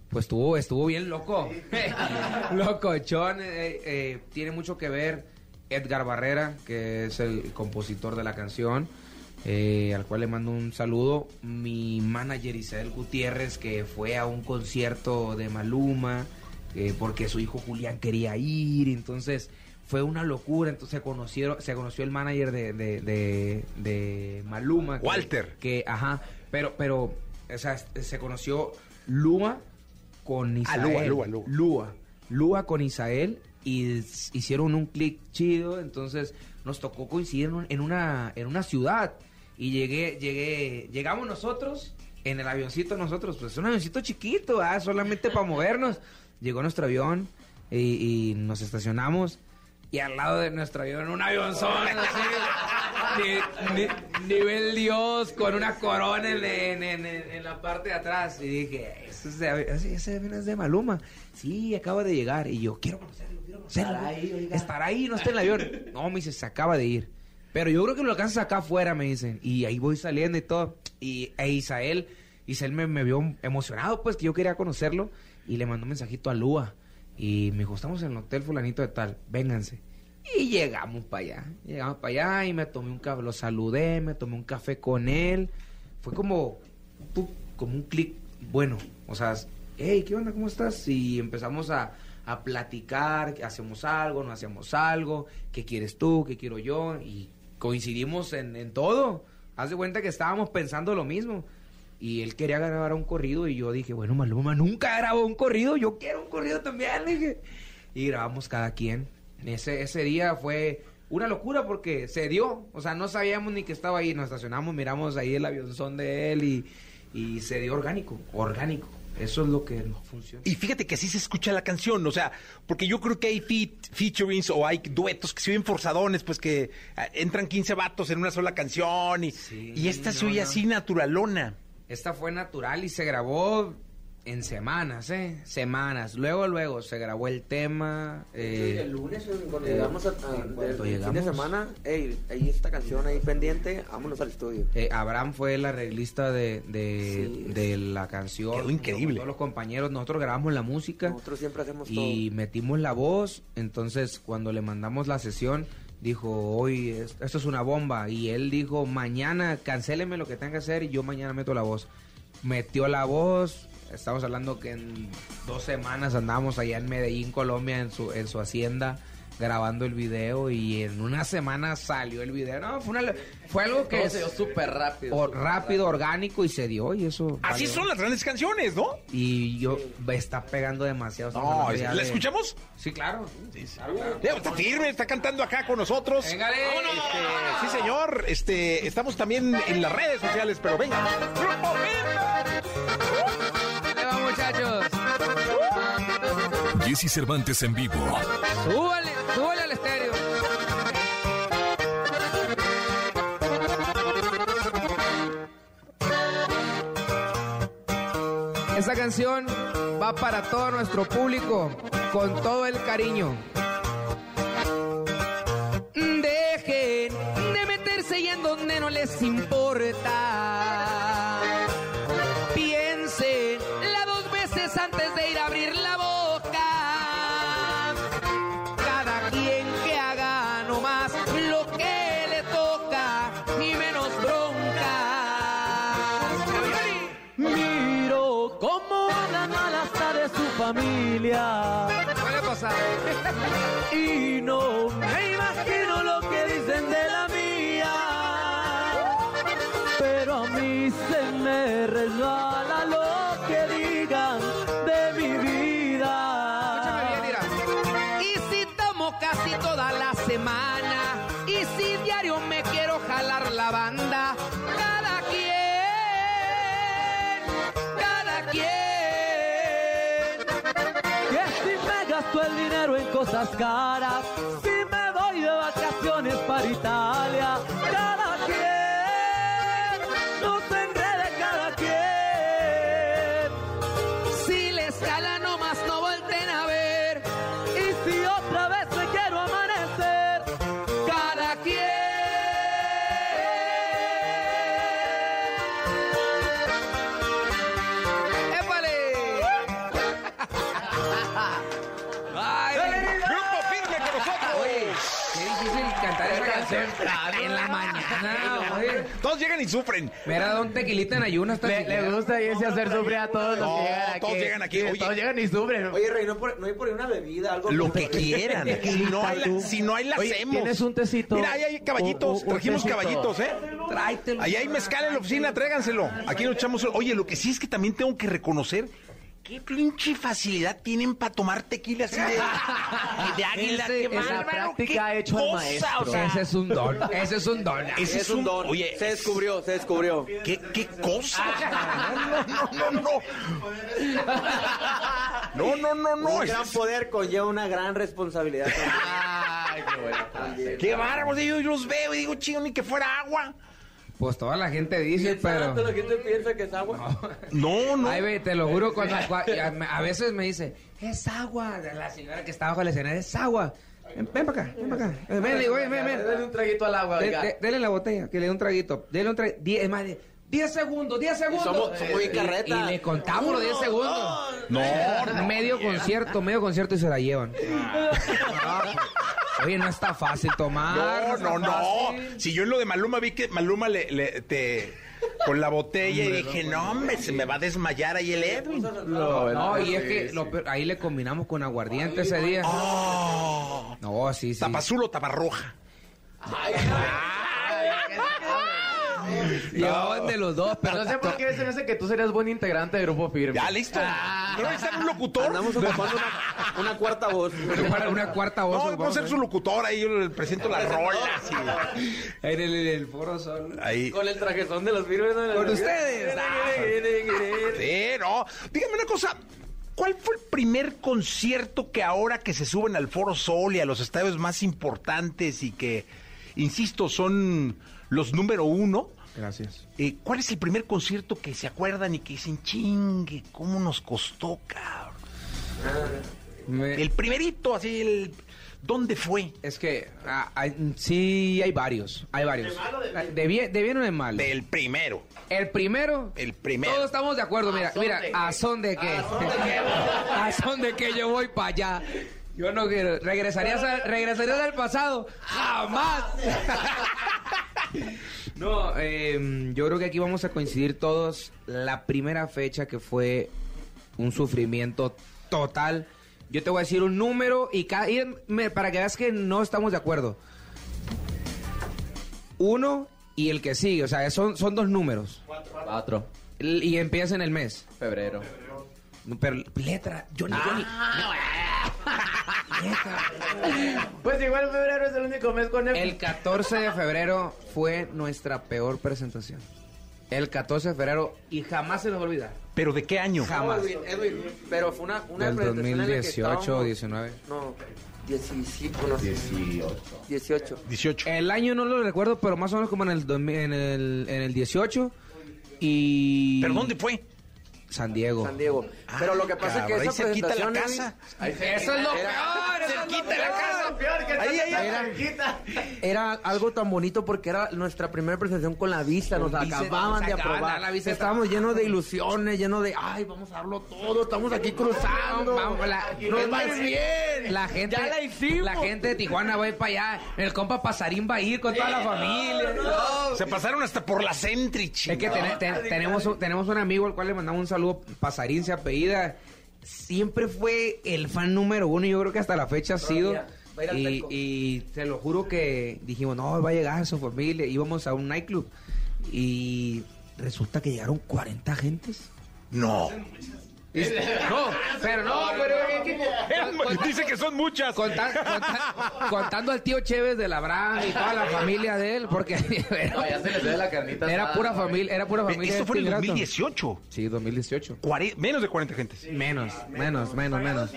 Pues estuvo, estuvo bien loco. Locochón. eh, eh, tiene mucho que ver Edgar Barrera, que es el compositor de la canción, eh, al cual le mando un saludo. Mi manager Isabel Gutiérrez, que fue a un concierto de Maluma, eh, porque su hijo Julián quería ir. Entonces fue una locura. Entonces se conocieron, se conoció el manager de, de, de- de Maluma. que- Walter. Que, ajá. Pero, pero, o sea, se conoció Luma con Ah, Isael. Lua, Lua, Lua. Lua. Lua con Isael y hicieron un clic chido, entonces nos tocó coincidir en, un- en una en una ciudad. Y llegué llegué llegamos nosotros en el avioncito nosotros, pues es un avioncito chiquito, ah, solamente para movernos. Llegó nuestro avión y nos estacionamos y al lado de nuestro avión un avionzón así, ni- ni- nivel Dios con una corona en, en- en- en la parte de atrás y dije, "Ese ese, avión es de Maluma. Sí, acaba de llegar y yo quiero conocerlo, quiero conocerlo. Estará ahí, no está en el avión. No, me dice, se acaba de ir. Pero yo creo que lo alcanzas acá afuera, me dicen. Y ahí voy saliendo y todo. Y e Isael, Isael me, me vio emocionado, pues, que yo quería conocerlo. Y le mandó un mensajito a Lua. Y me dijo, estamos en el hotel fulanito de tal, vénganse. Y llegamos para allá. Llegamos para allá y me tomé un café, lo saludé, me tomé un café con él. Fue como, como un clic bueno. O sea, hey, ¿qué onda? ¿Cómo estás? Y empezamos a, a platicar, hacemos algo, no hacemos algo, qué quieres tú, qué quiero yo. Y coincidimos en, en todo. Haz de cuenta que estábamos pensando lo mismo. Y él quería grabar un corrido y yo dije, bueno, Maluma nunca grabó un corrido, yo quiero un corrido también, dije. Y grabamos cada quien. Ese, ese día fue una locura porque se dio, o sea, no sabíamos ni que estaba ahí, nos estacionamos, miramos ahí el avionzón de él y, y se dio orgánico, orgánico. Eso es lo que no funciona. Y fíjate que así se escucha la canción, o sea, porque yo creo que hay feat, featurings o hay duetos que se ven forzadones, pues que ah, entran 15 vatos en una sola canción y, y esta se no, oye no. así naturalona. Esta fue natural y se grabó en semanas, ¿eh? Semanas. Luego, luego se grabó el tema. eh, el lunes, cuando eh, llegamos a, a- cuando del fin de semana, hey, hay esta canción ahí pendiente, vámonos al estudio. Eh, Abraham fue el arreglista de, de, Sí. de la canción. Quedó increíble. Todos los compañeros, nosotros grabamos la música Nosotros siempre hacemos y metimos la voz. Entonces, cuando le mandamos la sesión, dijo, hoy es- esto es una bomba. Y él dijo, mañana cancéleme lo que tenga que hacer y yo mañana meto la voz. Metió la voz. Estamos hablando que en dos semanas andábamos allá en Medellín, Colombia, en su, en su hacienda grabando el video y en una semana salió el video. No, fue, una- fue algo que Todo se dio súper rápido. o- rápido, orgánico y se dio y eso. Así valió. son las grandes canciones, ¿no? Y yo me está pegando demasiado. No, ya ¿la de- escuchamos? Sí, claro. Leo, está firme, está cantando acá con nosotros. Véngale. Este, sí, señor. Este, estamos también en las redes sociales, pero venga. Grupo muchachos. Jesse Cervantes en vivo. Súbale, súbale al estéreo. Esa canción va para todo nuestro público con todo el cariño. Dejen de meterse y en donde no les importa. Dinero en en la mañana. Todos llegan y sufren. Mira, don Tequilita en ayunas. siquiera. gusta Jesse hacer sufrir a todos No, todos llegan aquí. Oye, llegan y sufren. Oye, Rey, ¿no, por- no hay por ahí una bebida, algo lo que quieran. Si no hay, la, si no hay la Oye, hacemos. ¿tienes un tecito? Mira, ahí hay caballitos. Un Trajimos tecito. caballitos, ¿eh? Tráetelo. Ahí hay mezcal en la oficina, tráiganselo. Aquí nos echamos. Oye, lo que sí es que también tengo que reconocer. Qué pinche facilidad tienen para tomar tequila así de, de águila. Ese- qué esa práctica qué hecho al cosa, maestro. o sea, Ese es un don. Ese es un don. ese Es un don. Oye, se descubrió, se descubrió. ¿Qué, qué cosa? No, no, no, no. No, no, no, no. un gran poder conlleva una gran responsabilidad. Ay, qué bueno. Qué bárbaro. Yo, yo los veo y digo, chido, ni que fuera agua. Pues toda la gente dice, pero... la gente piensa que es agua? No, no. Ay, ve, te lo juro, cuando, cua- a, veces me dice, es agua. La señora que está bajo la escena, es agua. Ven, ven para acá, ven para acá. Ven, ven, digo, ven, ven, ven. Dale un traguito al agua, De- oiga. de- dele la botella, que le dé un traguito. Dele un traguito. Es más, de 10 segundos, 10 segundos. somos- somos bien Y- carreta. Y, le contamos los 10 segundos. No, no. Medio concierto, medio concierto y se la llevan. Oye, no está fácil tomar. No, no, no. Si yo en lo de Maluma vi que Maluma le, le- te con la botella y dije, no, hombre, se me va a desmayar ahí el Edwin. No, y es que lo ahí le combinamos con aguardiente ese día. Oh, No, sí, sí. tapa azul o tapa roja. Llevaban de los dos, pero No sé por qué se me hace que tú serías buen integrante de Grupo Firme. Ya, listo. ¿No necesitan un locutor? Andamos ocupando una, una cuarta voz. Para una cuarta voz. No, vamos a ser su locutor, ahí yo le presento la rola. sí. En el, en el foro sol. Ahí. Con el trajesón de los Firmes. ¿no? Con ustedes. Sí, no. Dígame una cosa. ¿Cuál fue el primer concierto que ahora que se suben al Foro Sol y a los estadios más importantes y que, insisto, son los número uno? Gracias. eh, ¿Cuál es el primer concierto que se acuerdan y que dicen, chingue, cómo nos costó, cabrón? Me- El primerito, así, el... ¿Dónde fue? Es que ah, hay- sí hay varios, hay varios. ¿De bien, de bien o de mal? Del primero. El primero, El primero. todos estamos de acuerdo. Mira, mira, a son de qué. A son de qué yo voy para allá. Yo no quiero. ¿Regresarías, a- ¿Regresarías al pasado? ¡Jamás! No, eh, yo creo que aquí vamos a coincidir todos. La primera fecha que fue un sufrimiento total. Yo te voy a decir un número y, cada, y me- para que veas que no estamos de acuerdo. Uno y el que sigue, o sea, son, son dos números. Cuatro. L- Y empieza en el mes. Febrero. Pero letra, yo ni, yo ni- Pues igual febrero es el único mes con El 14 de febrero fue nuestra peor presentación. El 14 de febrero y jamás se nos va a olvidar. ¿Pero de qué año? Jamás. Edwin, Edwin, pero fue una, una Del presentación en la que 2018 o estábamos- 19. No, 17, no sé. 18. 18. El año no lo recuerdo, pero más o menos como en el, 2000 en el, en el 18 y... ¿Pero dónde fue? San Diego. San Diego. Pero lo que pasa es que esa ahí cerquita de la presentación... casa. Eso es lo era- peor, eso es lo peor. Ahí, ahí, ahí. Era, era algo tan bonito porque era nuestra primera presentación con la vista, nos acababan nos de acaban de aprobar. la. Estábamos llenos de ilusiones, llenos de, ay, vamos a darlo todo, estamos aquí cruzando. Vamos, la, nos va a ir bien. La gente, Ya la hicimos. la gente de Tijuana va a ir para allá. El compa Pasarín va a ir con toda la familia. Se pasaron hasta por la Centrich. Es que ten- ten- tenemos, tenemos un amigo al cual le mandamos un saludo. Pasarín se apellida. Siempre fue el fan número uno. y Yo creo que hasta la fecha ha sido. Y, y te lo juro que dijimos, no, va a llegar su familia. Íbamos a un nightclub. Y resulta que llegaron 40 gentes. No. No, pero no, pero es que- Dice que son muchas. Conta- conta- contando al tío Chévez de la Bran y toda la familia de él, porque No, ya se les ve la carnita era asada, pura güey. familia, era pura familia. Esto fue en el Ingrato. 2018. Sí, 2018. Cuare- menos de 40 gentes. Menos, menos, menos, menos.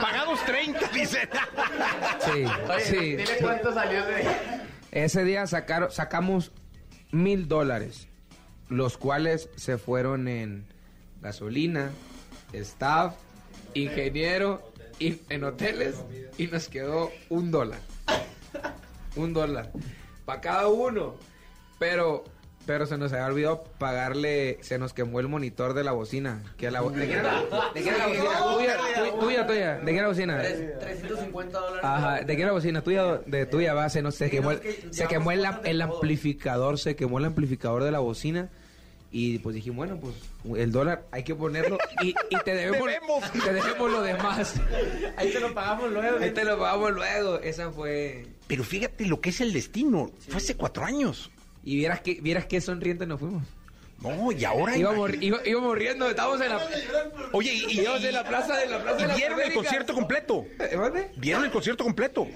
Pagados 30, dicen. Sí, Oye, sí. dile cuánto salió de... Ese día sacaron, sacamos mil dólares, los cuales se fueron en gasolina, staff, ingeniero, y en hoteles, y nos quedó un dólar. Un dólar. Para cada uno. Pero, pero se nos había olvidado pagarle, se nos quemó el monitor de la bocina. Que la, bo- ¿De quién era la, de era la bocina? Tuya, tu- tuya, tuya. ¿De quién era la bocina? 350 dólares. Ajá, ¿de quién era la bocina? Tuya, de tuya base, no se quemó, el, se quemó el, el amplificador, se quemó el amplificador de la bocina y pues dijimos, bueno, pues el dólar hay que ponerlo y, y te debemos, Debemos. te debemos lo demás. Ahí te lo pagamos luego. Ahí te lo pagamos luego. Esa fue... Pero fíjate lo que es el destino. Fue hace cuatro años. Y vieras que, vieras qué sonrientes nos fuimos. No, y ahora. Íbamos, iba- íbamos riendo, estábamos en la... Oye, y, y- en la plaza de la plaza y de las vieron el Américas. concierto completo. ¿Eh, ¿Mande? Vieron el concierto completo.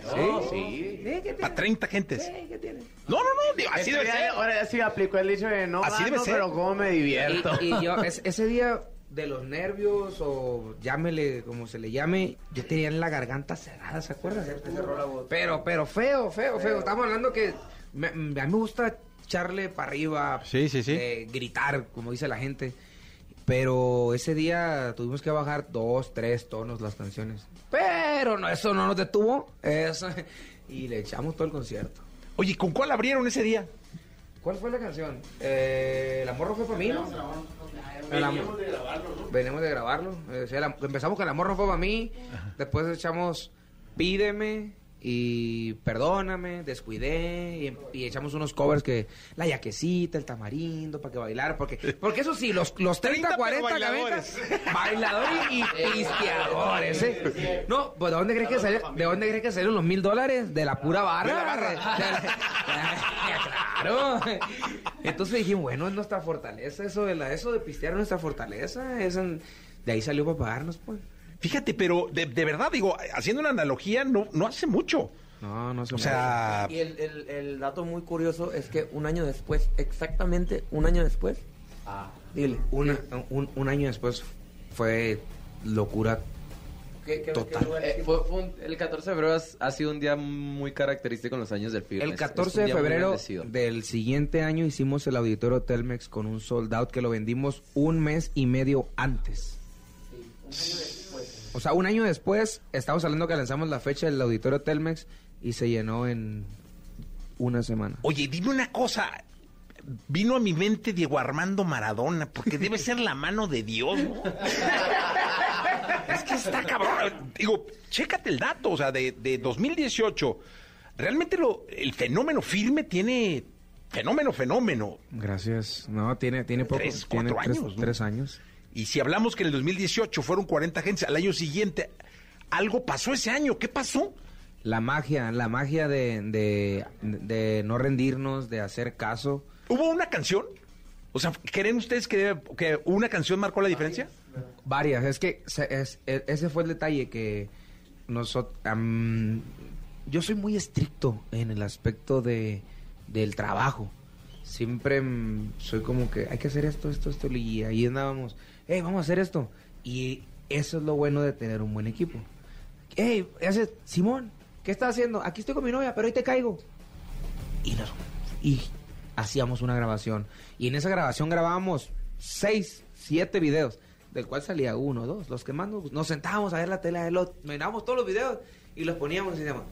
Sí. ¿Eh, qué Para 30 gentes. ¿Qué tiene? No, no, no. digo, así Este debe día, ser. Ahora ya sí aplicó el dicho de no Así gano, debe ser. pero cómo me divierto. Y, y yo, es- ese día de los nervios o llámele como se le llame, yo tenía en la garganta cerrada, ¿se acuerdan? Pero, pero feo, feo, feo. Estamos hablando que me- me- a mí me gusta echarle para arriba, Sí, sí, sí. eh, gritar, como dice la gente. Pero ese día tuvimos que bajar dos, tres tonos las canciones. Pero no, eso no nos detuvo. Eso, y le echamos todo el concierto. Oye, ¿con cuál abrieron ese día? ¿Cuál fue la canción? Eh, el amor no fue para mí, ¿no? Veníamos de grabarlo, ¿no? Venimos de grabarlo. Eh, o sea, la- empezamos con el amor no fue para mí. Después echamos Pídeme. Y perdóname, descuidé y, y echamos unos covers que la yaquecita, el tamarindo para que bailar, porque porque eso sí, los los 30, 40 gavetas, bailadores y, pisteadores, ¿eh? No, pues ¿de dónde crees que salieron, de dónde crees que salieron los mil dólares? De la pura barra. claro. Entonces dijimos, bueno, es nuestra fortaleza, eso de la, eso de pistear es nuestra fortaleza, es en- de ahí salió para pagarnos, pues. Fíjate, pero de, de verdad, digo, haciendo una analogía, no, no hace mucho. No, no se O sea, Y el, el- el dato muy curioso es que un año después, exactamente un año después, dile. Una- un, un año después fue locura total. Eh, fue- fue un- el 14 de febrero ha sido un día muy característico en los años del Fitness. El Es 14 un de febrero del siguiente año hicimos el auditorio Telmex con un sold out que lo vendimos un mes y medio antes. O sea, un año después, estamos hablando que lanzamos la fecha del auditorio Telmex y se llenó en una semana. Oye, dime una cosa. Vino a mi mente Diego Armando Maradona, porque debe ser la mano de Dios, ¿no? es que está cabrón. Digo, chécate el dato, o sea, de, de 2018. Realmente lo, el fenómeno firme tiene fenómeno, fenómeno. Gracias. No, tiene, tiene poco. Tres, tiene cuatro tres- años, ¿no? tres años. Y si hablamos que en el 2018 fueron 40 agencias, al año siguiente algo pasó ese año. ¿Qué pasó? La magia, la magia de, de, de no rendirnos, de hacer caso. ¿Hubo una canción? O sea, ¿creen ustedes que, que una canción marcó la diferencia? Varias, es que se- es- e- ese fue el detalle que nosotros... yo soy muy estricto en el aspecto de, del trabajo. Siempre mm, soy como que hay que hacer esto, esto, esto, y ahí andábamos, hey, vamos a hacer esto. Y eso es lo bueno de tener un buen equipo. Hey, ese, Simón, ¿qué estás haciendo? Aquí estoy con mi novia, pero hoy te caigo. Y, nos, y hacíamos una grabación. Y en esa grabación grabábamos seis, siete videos, del cual salía uno, dos. Los que más nos, nos sentábamos a ver la tele, los, mirábamos todos los videos y los poníamos y decíamos,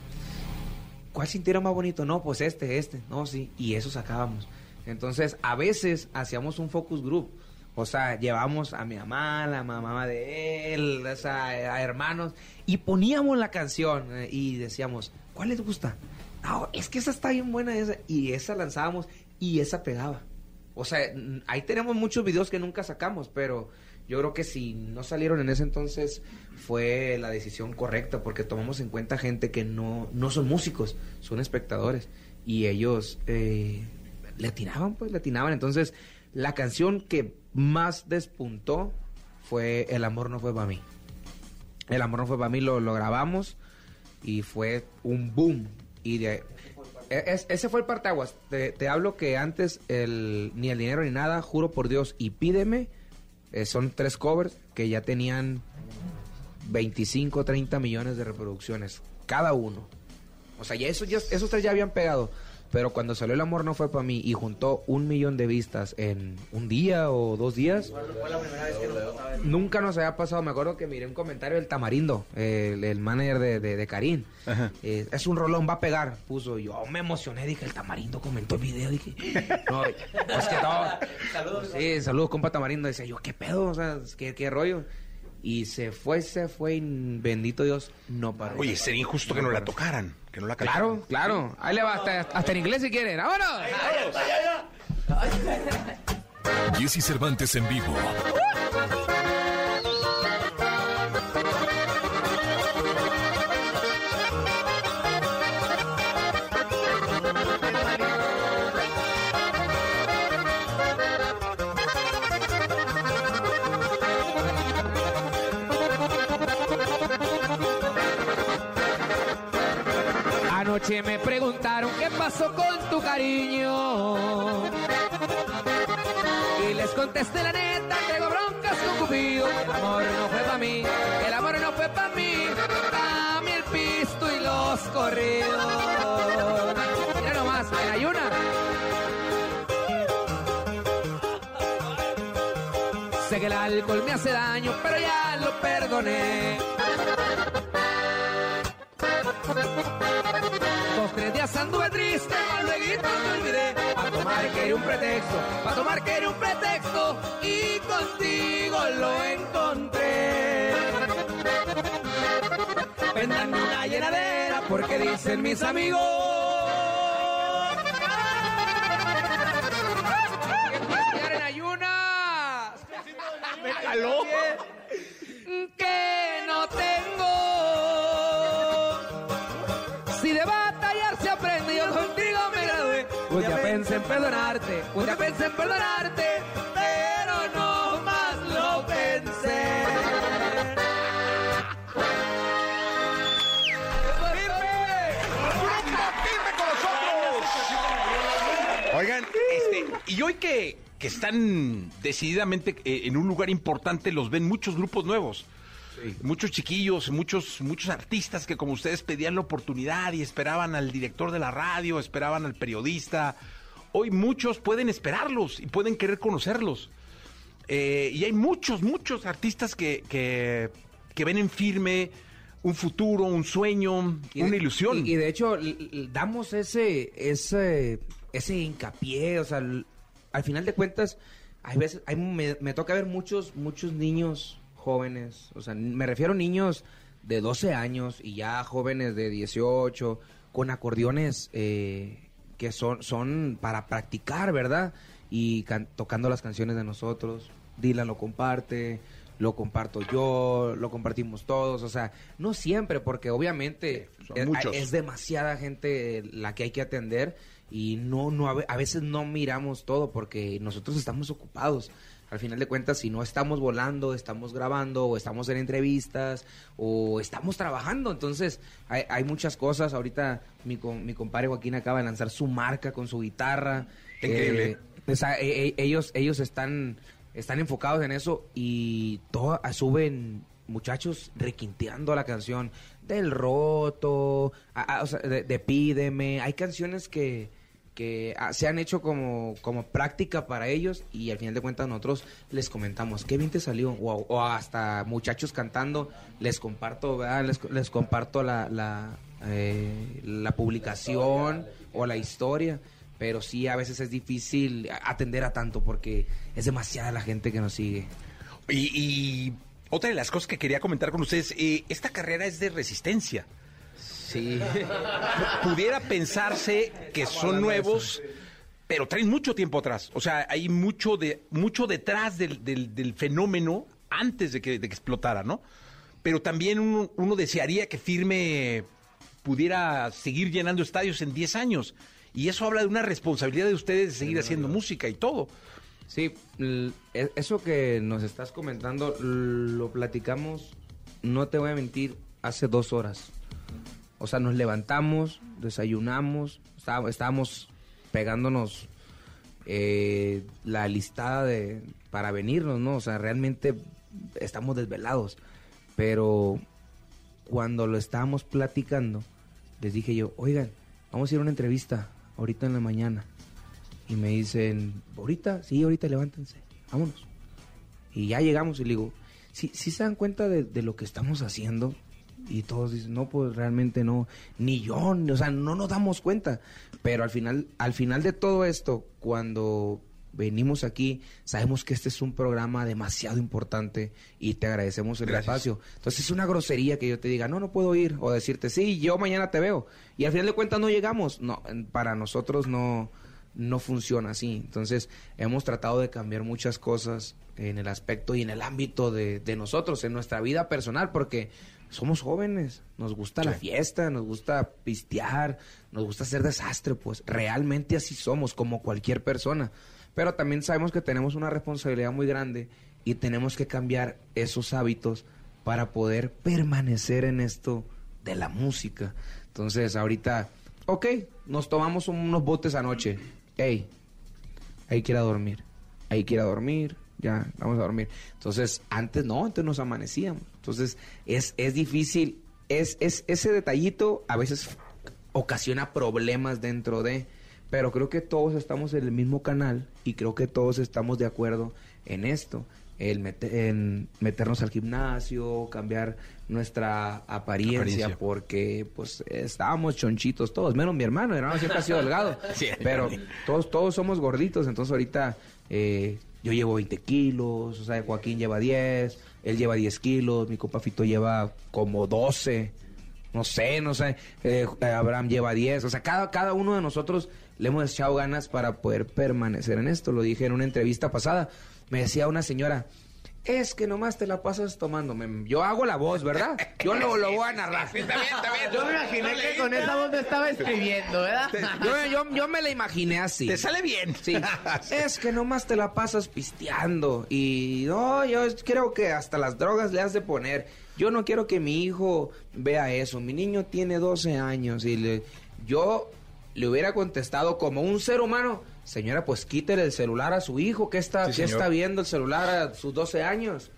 ¿cuál sintieron más bonito? No, pues este, este, no, sí. Y eso sacábamos. Entonces, a veces hacíamos un focus group. O sea, llevamos a mi mamá, la mamá de él, o sea, a hermanos, y poníamos la canción eh, y decíamos, ¿cuál les gusta? No, es que esa está bien buena esa. Y esa lanzábamos y esa pegaba. O sea, ahí tenemos muchos videos que nunca sacamos, pero yo creo que si no salieron en ese entonces fue la decisión correcta porque tomamos en cuenta gente que no, no son músicos, son espectadores. Y ellos eh, le atinaban, pues le atinaban. Entonces, la canción que más despuntó fue El amor no fue para mí. El amor no fue para mí, lo, grabamos y fue un boom. Y de, e- es- ese fue el parteaguas. Te, te hablo que antes ni el dinero ni nada, juro por Dios, y pídeme, eh, son tres covers que ya tenían 25, 30 millones de reproducciones, cada uno. O sea, ya esos, ya- esos tres ya habían pegado. Pero cuando salió El Amor No Fue Para Mí y juntó un millón de vistas en un día o dos días, nunca nos había pasado. Me acuerdo que miré un comentario del Tamarindo, el, el manager de, de, de Karim. Eh, es un rolón, va a pegar. Puso, yo me emocioné, dije, el Tamarindo comentó el video. Dije, no, pues que todo. Saludos. Sí, saludos, compa Tamarindo. Dice, yo, ¿qué pedo? O sea, ¿qué, qué rollo? Y se fue, se fue, y bendito Dios, no paró. Oye, sería injusto que no la paró. tocaran, que no la. Claro, claro. Ahí le va, hasta, hasta en inglés si quieren. ¡Vámonos! Jesse Cervantes en vivo. Anoche me preguntaron qué pasó con tu cariño. Y les contesté la neta, tengo broncas con Cupido. El amor no fue para mí, el amor no fue para mí. Dame el pisto y los corridos. Mira nomás, en ayuna. Sé que el alcohol me hace daño, pero ya lo perdoné. Días anduve triste, mas luego te olvidé. A tomar quería un pretexto, a tomar quería un pretexto y contigo lo encontré. Vendan una llenadera porque dicen mis amigos. Que en ayunas. Me caló. Que perdonarte, un día pensé en perdonarte, pero no más lo pensé. Oigan, este, y hoy que, que están decididamente eh, en un lugar importante, los ven muchos grupos nuevos. Muchos chiquillos, muchos, muchos artistas que como ustedes pedían la oportunidad y esperaban al director de la radio, esperaban al periodista. Hoy muchos pueden esperarlos y pueden querer conocerlos. Eh, y hay muchos, muchos artistas que, que, que ven en firme un futuro, un sueño, Y una de- ilusión. Y, y de hecho, damos ese, ese, ese hincapié, o sea, al final de cuentas, hay veces, hay, me, me toca ver muchos, muchos niños jóvenes, o sea, me refiero a niños de 12 años y ya jóvenes de 18, con acordeones eh, que son, son para practicar, ¿verdad? Y can- tocando las canciones de nosotros. Dylan lo comparte, lo comparto yo, lo compartimos todos, o sea, no siempre, porque obviamente es, muchos. es demasiada gente la que hay que atender y no, no a veces no miramos todo porque nosotros estamos ocupados. Al final de cuentas, si no estamos volando, estamos grabando, o estamos en entrevistas, o estamos trabajando, entonces hay, hay muchas cosas. Ahorita mi, mi compadre Joaquín acaba de lanzar su marca con su guitarra. Increíble. Eh, sea, e- e- ellos, ellos están, están enfocados en eso y todo, suben muchachos requinteando la canción del roto, a- a- o sea, de, de pídeme. Hay canciones que, que ah, se han hecho como, como práctica para ellos y al final de cuentas nosotros les comentamos, qué bien te salió, o, hasta muchachos cantando, les comparto, ¿verdad? Les, les comparto la, la, eh, la publicación o la historia, pero sí a veces es difícil atender a tanto porque es demasiada la gente que nos sigue. Y, y otra de las cosas que quería comentar con ustedes, eh, esta carrera es de resistencia. Sí. Pudiera pensarse que son nuevos, pero traen mucho tiempo atrás. O sea, hay mucho de mucho detrás del, del- del fenómeno antes de que, de que explotara, ¿no? Pero también uno, uno desearía que Firme pudiera seguir llenando estadios en 10 años. Y eso habla de una responsabilidad de ustedes de seguir haciendo música y todo. Sí, e- eso que nos estás comentando lo platicamos, no te voy a mentir, hace dos horas. O sea, nos levantamos, desayunamos, estábamos, estábamos pegándonos eh, la listada de para venirnos, ¿no? O sea, realmente estamos desvelados. Pero cuando lo estábamos platicando, les dije yo, oigan, vamos a ir a una entrevista ahorita en la mañana. Y me dicen, ¿ahorita? Sí, ahorita levántense, vámonos. Y ya llegamos y le digo, ¿sí, sí se dan cuenta de lo que estamos haciendo? Y todos dicen, no, pues realmente no, ni yo, o sea, no nos damos cuenta. Pero al final, al final de todo esto, cuando venimos aquí, sabemos que este es un programa demasiado importante y te agradecemos el Gracias. espacio. Entonces es una grosería que yo te diga, no, no puedo ir, o decirte, sí, yo mañana te veo. Y al final de cuentas no llegamos. No, para nosotros no, no funciona así. Entonces hemos tratado de cambiar muchas cosas en el aspecto y en el ámbito de, de nosotros, en nuestra vida personal, porque somos jóvenes, nos gusta la fiesta, nos gusta pistear, nos gusta hacer desastre, pues realmente así somos, como cualquier persona. Pero también sabemos que tenemos una responsabilidad muy grande y tenemos que cambiar esos hábitos para poder permanecer en esto de la música. Entonces, ahorita, ok, nos tomamos unos botes anoche. Hey, hay que ir a dormir. Hay que ir a dormir. Ya, vamos a dormir. Entonces, antes no, antes nos amanecíamos. Entonces, es, es difícil. Es, es ese detallito a veces ocasiona problemas dentro de. Pero creo que todos estamos en el mismo canal y creo que todos estamos de acuerdo en esto. El mete- en meternos al gimnasio, cambiar nuestra apariencia, Apariencia. porque pues estábamos chonchitos todos, menos mi hermano, mi hermano siempre ha sido delgado, Sí, pero todos, todos somos gorditos, entonces ahorita eh, yo llevo 20 kilos, o sea, Joaquín lleva 10, él lleva 10 kilos, mi compa Fito lleva como 12, no sé, no sé, eh, Abraham lleva 10, o sea, cada, cada uno de nosotros le hemos echado ganas para poder permanecer en esto, lo dije en una entrevista pasada, me decía una señora, es que nomás te la pasas tomándome. Yo hago la voz, ¿verdad? Yo lo, lo voy a narrar. Yo me imaginé que con esa voz me estaba escribiendo, ¿verdad? Yo, yo- yo me la imaginé así. Te sale bien. Sí. Es que nomás te la pasas pisteando. Y no, yo creo que hasta las drogas le has de poner. Yo no quiero que mi hijo vea eso. Mi niño tiene 12 años y le, yo le hubiera contestado como un ser humano. Señora, pues quítele el celular a su hijo. ¿Qué está, Sí, qué señor. está viendo el celular a sus 12 años?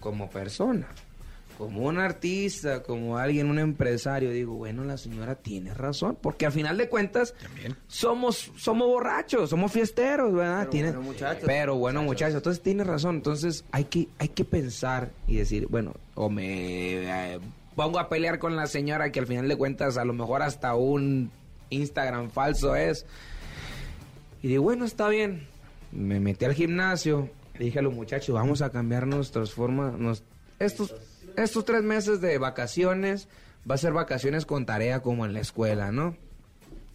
Como persona como un artista, como alguien, un empresario, digo, bueno, la señora tiene razón, porque al final de cuentas somos somos borrachos, somos fiesteros, ¿verdad? Pero Tiene- bueno, muchachos. pero bueno, muchachos, entonces tiene razón, entonces hay que hay que pensar y decir, bueno, o me eh, pongo a pelear con la señora que al final de cuentas a lo mejor hasta un Instagram falso es. Y digo, bueno, está bien. Me metí al gimnasio, dije a los muchachos, vamos a cambiar nuestras formas, estos, estos tres meses de vacaciones, va a ser vacaciones con tarea como en la escuela, ¿no?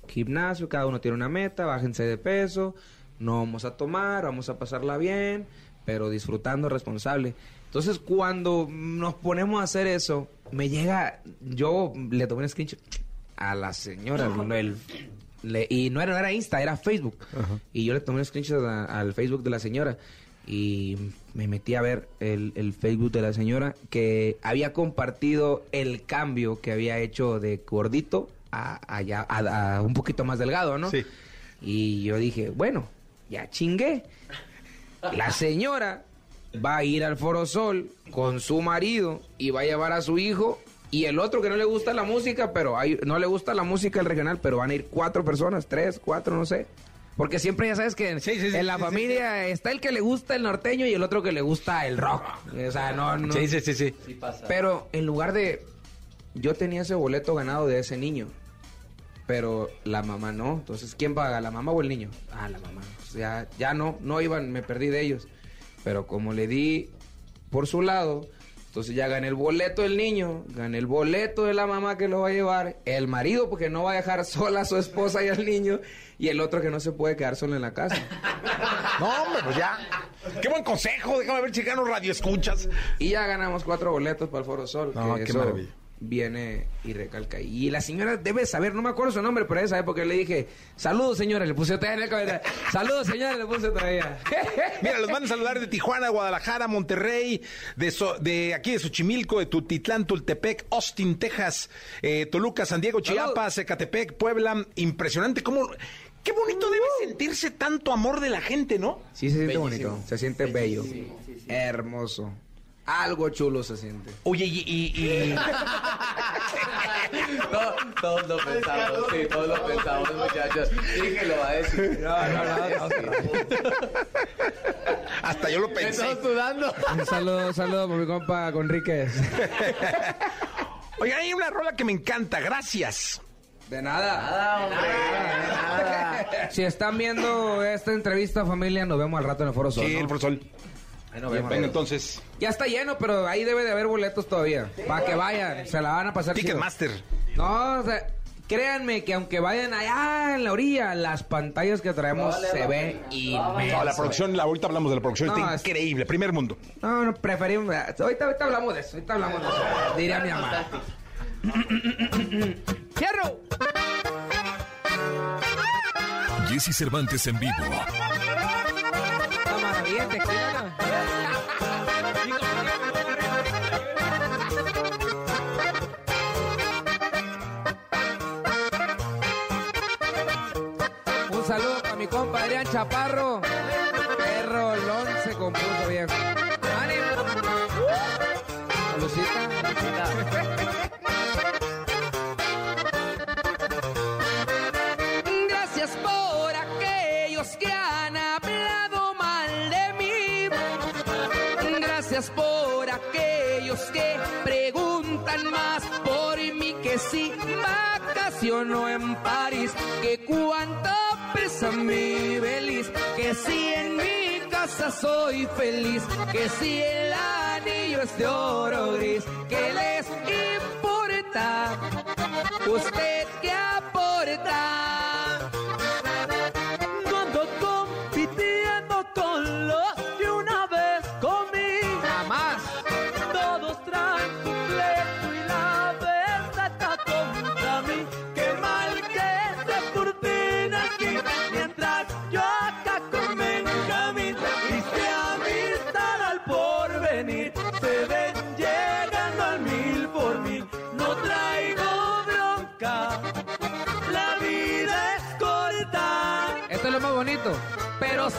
Gimnasio, cada uno tiene una meta, bájense de peso, no vamos a tomar, vamos a pasarla bien, pero disfrutando responsable. Entonces, cuando nos ponemos a hacer eso, me llega, yo le tomé un screenshot a la señora, el- le- y no era, no era Insta, era Facebook. Y yo le tomé un screenshot al Facebook de la señora y me metí a ver el, el Facebook de la señora que había compartido el cambio que había hecho de gordito a, a ya- a- a un poquito más delgado, ¿no? Sí. Y yo dije, bueno, ya chingué. La señora va a ir al Foro Sol con su marido y va a llevar a su hijo y el otro que no le gusta la música, pero hay, no le gusta la música el regional, pero van a ir cuatro personas, tres, cuatro, no sé. Porque siempre ya sabes que en, Sí, sí, sí, en la sí, sí, familia está el que le gusta el norteño y el otro que le gusta el rock. O sea, no, no. Sí, sí, sí, sí. Sí pasa. Pero en lugar de. Yo tenía ese boleto ganado de ese niño. Pero la mamá no. Entonces, ¿quién paga? ¿La mamá o el niño? Ah, la mamá. O sea, ya no, no iban, me perdí de ellos. Pero como le di por su lado, entonces ya gané el boleto del niño, gané el boleto de la mamá que lo va a llevar, el marido porque no va a dejar sola a su esposa y al niño, y el otro que no se puede quedar solo en la casa. No, hombre, pues ya. Qué buen consejo. Déjame ver, chicanos, radio escuchas. Y ya ganamos cuatro boletos para el Foro Sol. No, que qué eso maravilla. Viene y recalca. Y la señora debe saber, no me acuerdo su nombre, pero esa época le dije, saludos señora, le puse todavía en el cabeza. Saludos señora, le puse todavía. Mira, los van a saludar de Tijuana, Guadalajara, Monterrey, de, So- de aquí de Xochimilco, de Tutitlán, Tultepec, Austin, Texas, eh, Toluca, San Diego, Chiapas, Ecatepec, Puebla. Impresionante. ¿Cómo, qué bonito debe sentirse tanto amor de la gente, ¿no? Sí, se siente Bellísimo. bonito, se siente bello, hermoso. Algo chulo se siente. Oye, y... y- y- Todos, todos lo pensamos, sí, todos lo pensamos, muchachos. Dije, lo va a decir. No, no, hasta yo lo pensé. estamos sudando. Un saludo, saludo por mi compa Conríquez. Oigan, hay una rola que me encanta. Gracias. De nada. Si están viendo esta entrevista, familia, nos vemos al rato en el Foro Sol. Sí, ¿no? el profesor. Ahí nos vemos. Venga, entonces. Ya está lleno, pero ahí debe de haber boletos todavía. Para que vayan, se la van a pasar. Ticketmaster. No, o sea, créanme que aunque vayan allá en la orilla, las pantallas que traemos se ve inmenso. No, la producción, la, ahorita hablamos de la producción, No, está es- increíble. Primer mundo. No, no, preferimos... Ahorita, ahorita hablamos de eso, ahorita hablamos de eso. Diría mi mamá. ¡Cierro! Jesse Cervantes en vivo. La maravilla, tequila. Un saludo para mi compa Adrián Chaparro. Perro Lon se compuso viejo. ¡Ánimo! Salucita. Gracias que si vacaciono en París, que cuánto pesa mi feliz, que si en mi casa soy feliz, que si el anillo es de oro gris, que les importa ¿Usted qué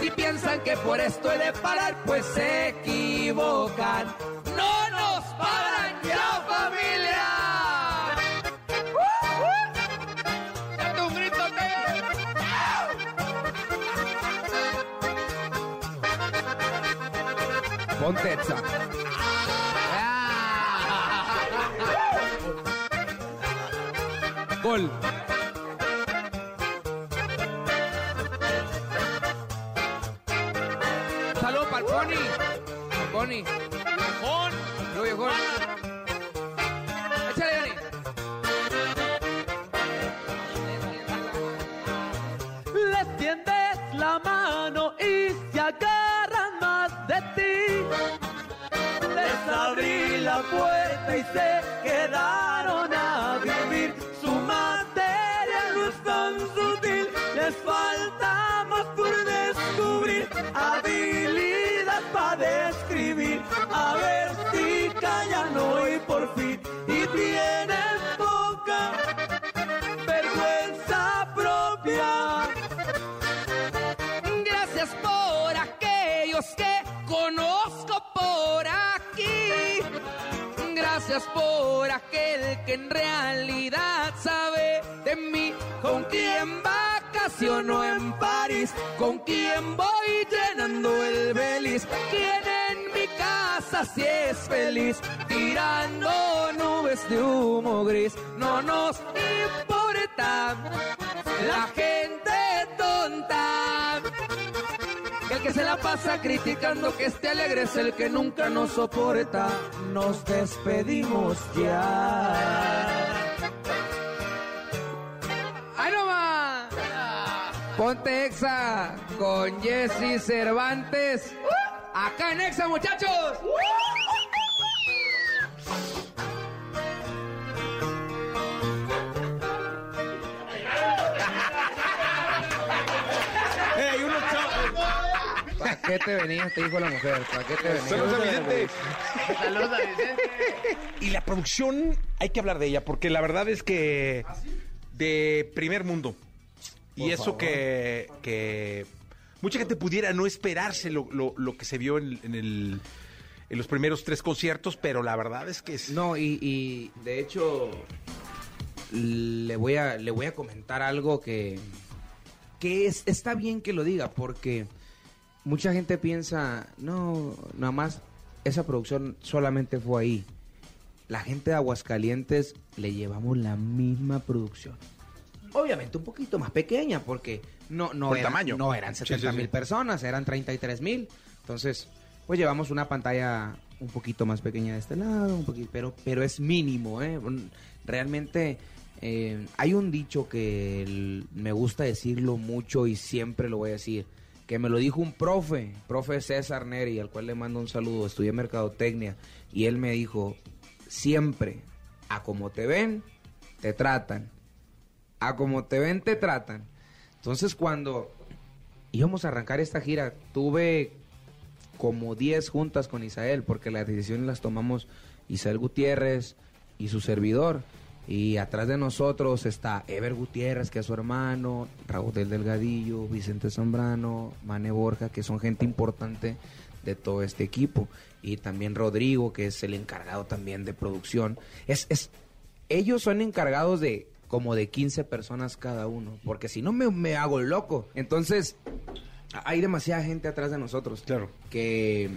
si piensan que por esto he de parar, pues se equivocan. ¡No nos paran ya, familia! ¡Date un grito, Ponte esa. Gol. Pony. Pony. Viejón. Lo viejón. Échale, Dani. Les tiendes la mano y se agarran más de ti. Les abrí la puerta y se quedaron a vivir. Su materia no es tan sutil, les falta Describir, a ver si callan hoy por fin. Y tienen poca vergüenza propia. Gracias por aquellos que conozco por aquí. Gracias por aquel que en realidad sabe de mí. Con quien vacaciono en París, con quien voy Quien en mi casa si es feliz, tirando nubes de humo gris. No nos importa la gente tonta. El que se la pasa criticando que esté alegre es el que nunca nos soporta. Nos despedimos ya. ¡Ahí nomás! Ponte Exa con Jesse Cervantes. Acá en Exa, muchachos. ¡Ey, unos ¿Para qué te venías? Te dijo la mujer. ¿Para qué te venías? Saludos a Vicente. Saludos a Vicente. Y la producción, hay que hablar de ella, porque la verdad es que de primer mundo. Y Por eso favor. que, que mucha gente pudiera no esperarse lo, lo- que se vio en, en el, en los primeros tres conciertos, pero la verdad es que es... No, y, y de hecho le voy a le voy a comentar algo que que es, está bien que lo diga porque mucha gente piensa, no, nada más esa producción solamente fue ahí. La gente de Aguascalientes le llevamos la misma producción. Obviamente un poquito más pequeña porque no no Por eran, tamaño. no eran Sí, 70 sí, mil sí. personas, eran 33 mil. Entonces, pues llevamos una pantalla un poquito más pequeña de este lado, un poquito, pero, pero es mínimo, ¿eh? Realmente eh, hay un dicho que el- me gusta decirlo mucho y siempre lo voy a decir, que me lo dijo un profe, profe César Neri, al cual le mando un saludo, estudié mercadotecnia, y él me dijo, siempre, a como te ven, te tratan, a como te ven, te tratan. Entonces cuando íbamos a arrancar esta gira, tuve como 10 juntas con Isael, porque las decisiones las tomamos Isael Gutiérrez y su servidor. Y atrás de nosotros está Ever Gutiérrez, que es su hermano, Raúl del Delgadillo, Vicente Zambrano, Mane Borja, que son gente importante de todo este equipo. Y también Rodrigo, que es el encargado también de producción. Es, es, ellos son encargados de como de 15 personas cada uno, porque si no me, me hago loco. Entonces, hay demasiada gente atrás de nosotros. Claro. Que.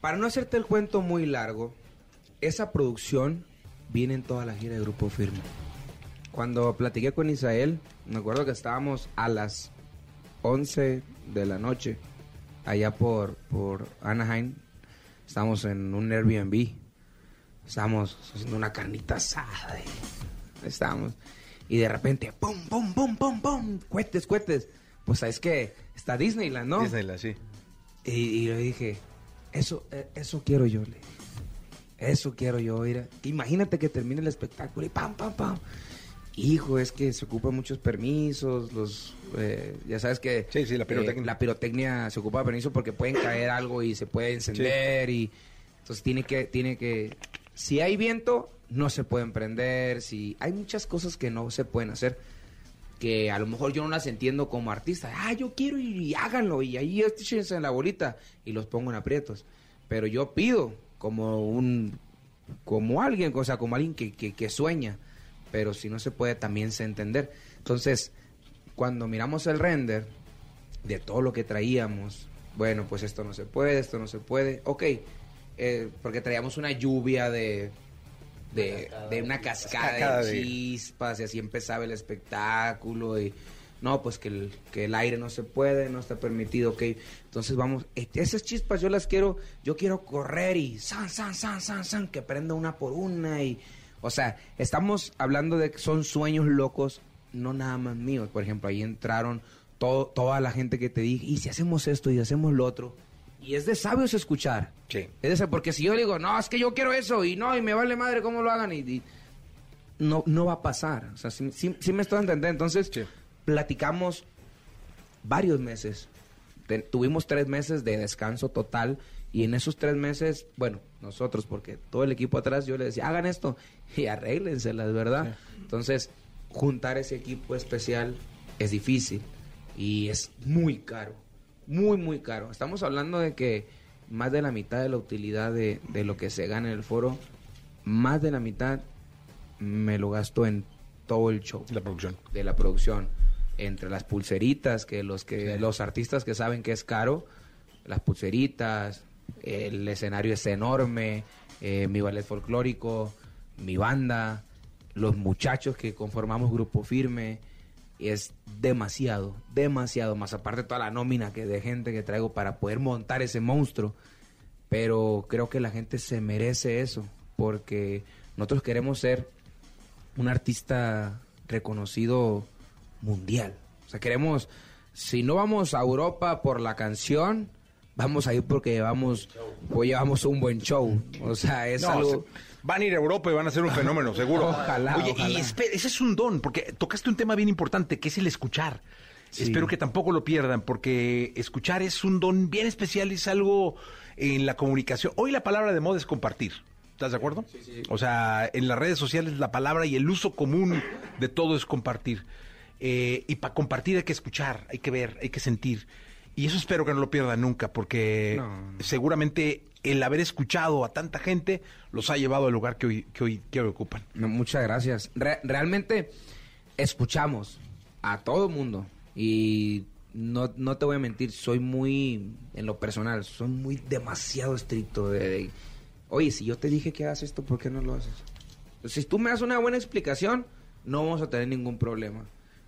Para no hacerte el cuento muy largo, esa producción viene en toda la gira de Grupo Firme. Cuando platiqué con Isael, me acuerdo que estábamos a las 11 de la noche, allá por, por Anaheim. Estábamos en un Airbnb. Estábamos haciendo una carnita asada. estábamos. Y de repente, ¡pum, pum, pum, pum, pum! Cuetes, cuetes. Pues sabes que está Disneyland, ¿no? Disneyland, sí. Y, y yo dije, eso, eh, eso quiero yo, le dije. Eso quiero yo, mira. Imagínate que termine el espectáculo y pam, pam, pam. Hijo, es que se ocupan muchos permisos, los, eh, ya sabes que... Sí, sí, la pirotecnia. eh, la pirotecnia se ocupa de permiso porque pueden caer algo y se puede encender y... Entonces tiene que, tiene que... Si hay viento, no se pueden prender, si... Hay muchas cosas que no se pueden hacer que a lo mejor yo no las entiendo como artista. Ah, yo quiero y, y háganlo y ahí échense en la bolita y los pongo en aprietos. Pero yo pido como un, como alguien, o sea, como alguien que, que, que sueña. Pero si no se puede, también se entender. Entonces, cuando miramos el render de todo lo que traíamos, bueno, pues esto no se puede, esto no se puede. Ok, eh, porque traíamos una lluvia de, de, de una cascada, Cascada de de- chispas y así empezaba el espectáculo y no, pues que el, que el aire no se puede, no está permitido, ok. Entonces vamos, eh, esas chispas yo las quiero, yo quiero correr y san, san, san, san, san, que prenda una por una y, o sea, estamos hablando de que son sueños locos, no nada más míos. Por ejemplo, ahí entraron todo, toda la gente que te dije, y si hacemos esto y hacemos lo otro. Y es de sabios escuchar. Sí. Es de porque si yo digo, no, es que yo quiero eso y no, y me vale madre cómo lo hagan y, y no, no va a pasar. O sea, sí, sí- sí me estoy entendiendo. Entonces, platicamos varios meses. Tuvimos tres meses de descanso total y en esos tres meses, bueno, nosotros, porque todo el equipo atrás, yo le decía, hagan esto y arréglenselas, ¿verdad? Entonces, juntar ese equipo especial es difícil y es muy caro, muy, muy caro. Estamos hablando de que más de la mitad de la utilidad de, de lo que se gana en el foro, más de la mitad me lo gasto en todo el show. La producción. De la producción. Entre las pulseritas, que los que los artistas que saben que es caro, las pulseritas, el escenario es enorme, eh, mi ballet folclórico, mi banda, los muchachos que conformamos Grupo Firme, es demasiado, demasiado, más aparte toda la nómina que de gente que traigo para poder montar ese monstruo. Pero creo que la gente se merece eso, porque nosotros queremos ser un artista reconocido mundial. O sea, queremos, si no vamos a Europa por la canción, vamos a ir porque llevamos, pues llevamos un buen show. O sea, es No, algo... van a ir a Europa y van a ser un fenómeno, seguro. Ojalá, Oye, ojalá. y espera, ese es un don, porque tocaste un tema bien importante, que es el escuchar. Sí. Espero que tampoco lo pierdan, porque escuchar es un don bien especial, es algo en la comunicación. Hoy la palabra de moda es compartir. ¿Estás de acuerdo? O sea, en las redes sociales la palabra y el uso común de todo es compartir. Eh, y para compartir hay que escuchar, hay que ver, hay que sentir. Y eso espero que no lo pierdan nunca, porque seguramente el haber escuchado a tanta gente los ha llevado al lugar que hoy, que hoy, ocupan. Muchas gracias. Re- realmente escuchamos a todo mundo y no, no te voy a mentir, soy muy, en lo personal, soy muy demasiado estricto de, oye, si yo te dije que hagas esto, ¿por qué no lo haces? Si tú me das una buena explicación, no vamos a tener ningún problema.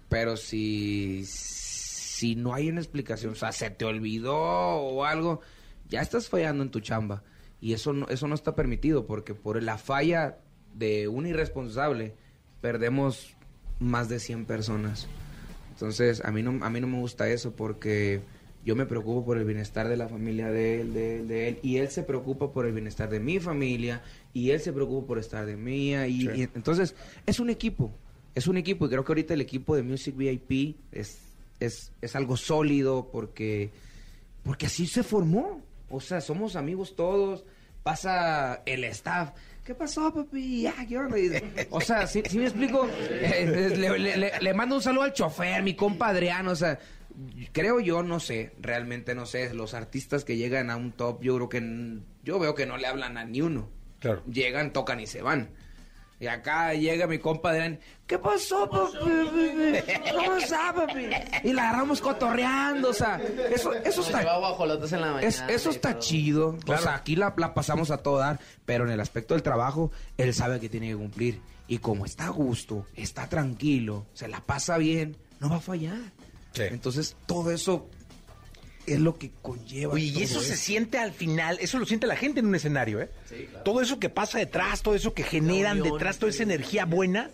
Pero si, si no hay una explicación, o sea, se te olvidó o algo, ya estás fallando en tu chamba. Y eso no, eso no está permitido porque por la falla de un irresponsable perdemos más de 100 personas. Entonces, a mí no, a mí no me gusta eso porque yo me preocupo por el bienestar de la familia de él, de él, de él, y él se preocupa por el bienestar de mi familia, y él se preocupa por estar de mía, y, Sí. y entonces es un equipo, es un equipo, y creo que ahorita el equipo de Music VIP es, es, es algo sólido porque, porque así se formó, o sea, somos amigos todos, pasa el staff, ¿Qué pasó, papi? Ah, ¿qué onda? Y- O sea, ¿sí, sí me explico? Eh, le, le- le- le mando un saludo al chofer, mi compa Adrián, o sea, creo yo, no sé, realmente no sé, los artistas que llegan a un top, yo creo que, yo veo que no le hablan a ni uno. Claro. Llegan, tocan y se van. Y acá llega mi compa Adrián, ¿qué pasó, papi? ¿Cómo está, papi? Y la agarramos cotorreando, o sea, eso, eso está... En la mañana. Es- eso está todo. chido. Claro. O sea, aquí la, la pasamos a todo dar, pero en el aspecto del trabajo, él sabe que tiene que cumplir. Y como está a gusto, está tranquilo, se la pasa bien, no va a fallar. Sí. Entonces, todo eso es lo que conlleva. Oye, y eso se siente al final, eso lo siente la gente en un escenario, ¿eh? Todo eso que pasa detrás, todo eso que generan unión, detrás, toda esa energía buena,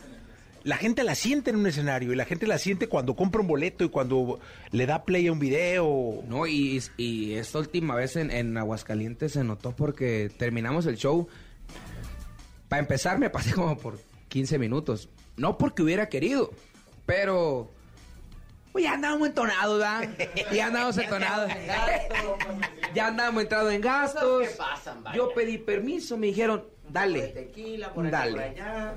la gente la siente en un escenario y la gente la siente cuando compra un boleto y cuando le da play a un video. No, y, y esta última vez en, en Aguascalientes se notó porque terminamos el show. Para empezar, me pasé como por 15 minutos. No porque hubiera querido, pero. Pues ya andábamos entonados, ¿verdad? Ya andábamos entonados. ya andábamos entrados en gastos. que pasan, vaya. Yo pedí permiso, me dijeron, dale. Tequila, por Dale. por allá.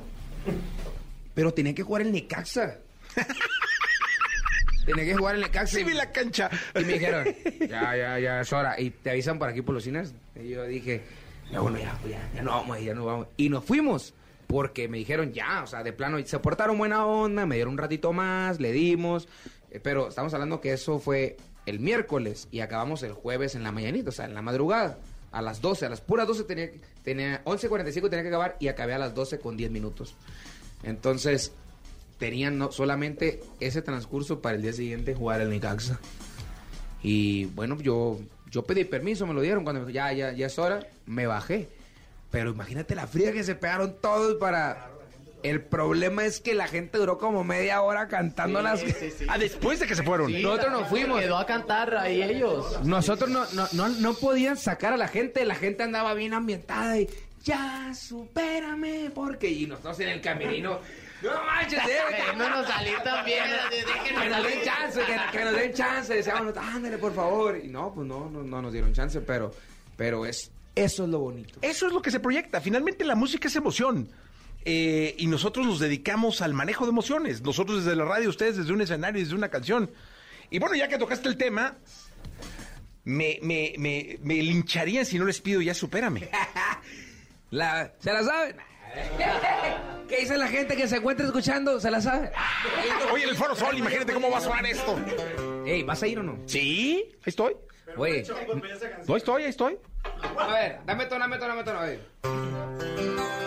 Pero tenía que jugar el Necaxa. tenía que jugar el Necaxa. Sí, vi la cancha. Y me dijeron, ya, ya, ya, es hora. Y te avisan por aquí por los cines. Y yo dije, ya, bueno, ya, pues ya, ya no vamos, ya no vamos. Y nos fuimos. Porque me dijeron, ya, o sea, de plano, se portaron buena onda, me dieron un ratito más, le dimos. Eh, Pero estamos hablando que eso fue el miércoles y acabamos el jueves en la mañanita, o sea, en la madrugada. A las 12, a las puras 12 tenía, tenía 11.45 tenía que acabar y acabé a las 12 con 10 minutos. Entonces, tenían no, solamente ese transcurso para el día siguiente jugar el Necaxa. Y bueno, yo, yo pedí permiso, me lo dieron cuando ya, ya, ya es hora, me bajé. Pero imagínate la fría que se pegaron todos para... El problema es que la gente duró como media hora cantando las... Ah, después de que se fueron. Sí, Nosotros nos fuimos. Quedó a cantar ahí ellos. Nosotros no, no, no, no podían sacar a la gente, la gente andaba bien ambientada y ya, supérame, porque... Y nosotros en el camerino... No manches, eh, Queriéndonos salir también. que nos den chance, que, que nos den chance. Decíamos, ándale, por favor. Y no, pues no, no, no nos dieron chance, pero, pero es, eso es lo bonito. Eso es lo que se proyecta. Finalmente la música es emoción. Eh, y nosotros nos dedicamos al manejo de emociones. Nosotros desde la radio, ustedes desde un escenario, desde una canción. Y bueno, ya que tocaste el tema, me, me, me, me lincharían si no les pido ya supérame. La, ¿Se la saben? ¿Qué dice la gente que se encuentra escuchando? ¿Se la sabe? Oye, en el Foro Sol, imagínate cómo va a sonar esto. Ey, ¿vas a ir o no? Sí, ahí estoy. Oye, No estoy, ahí estoy. a ver, dame tono, dame tono, dame tono. A ver.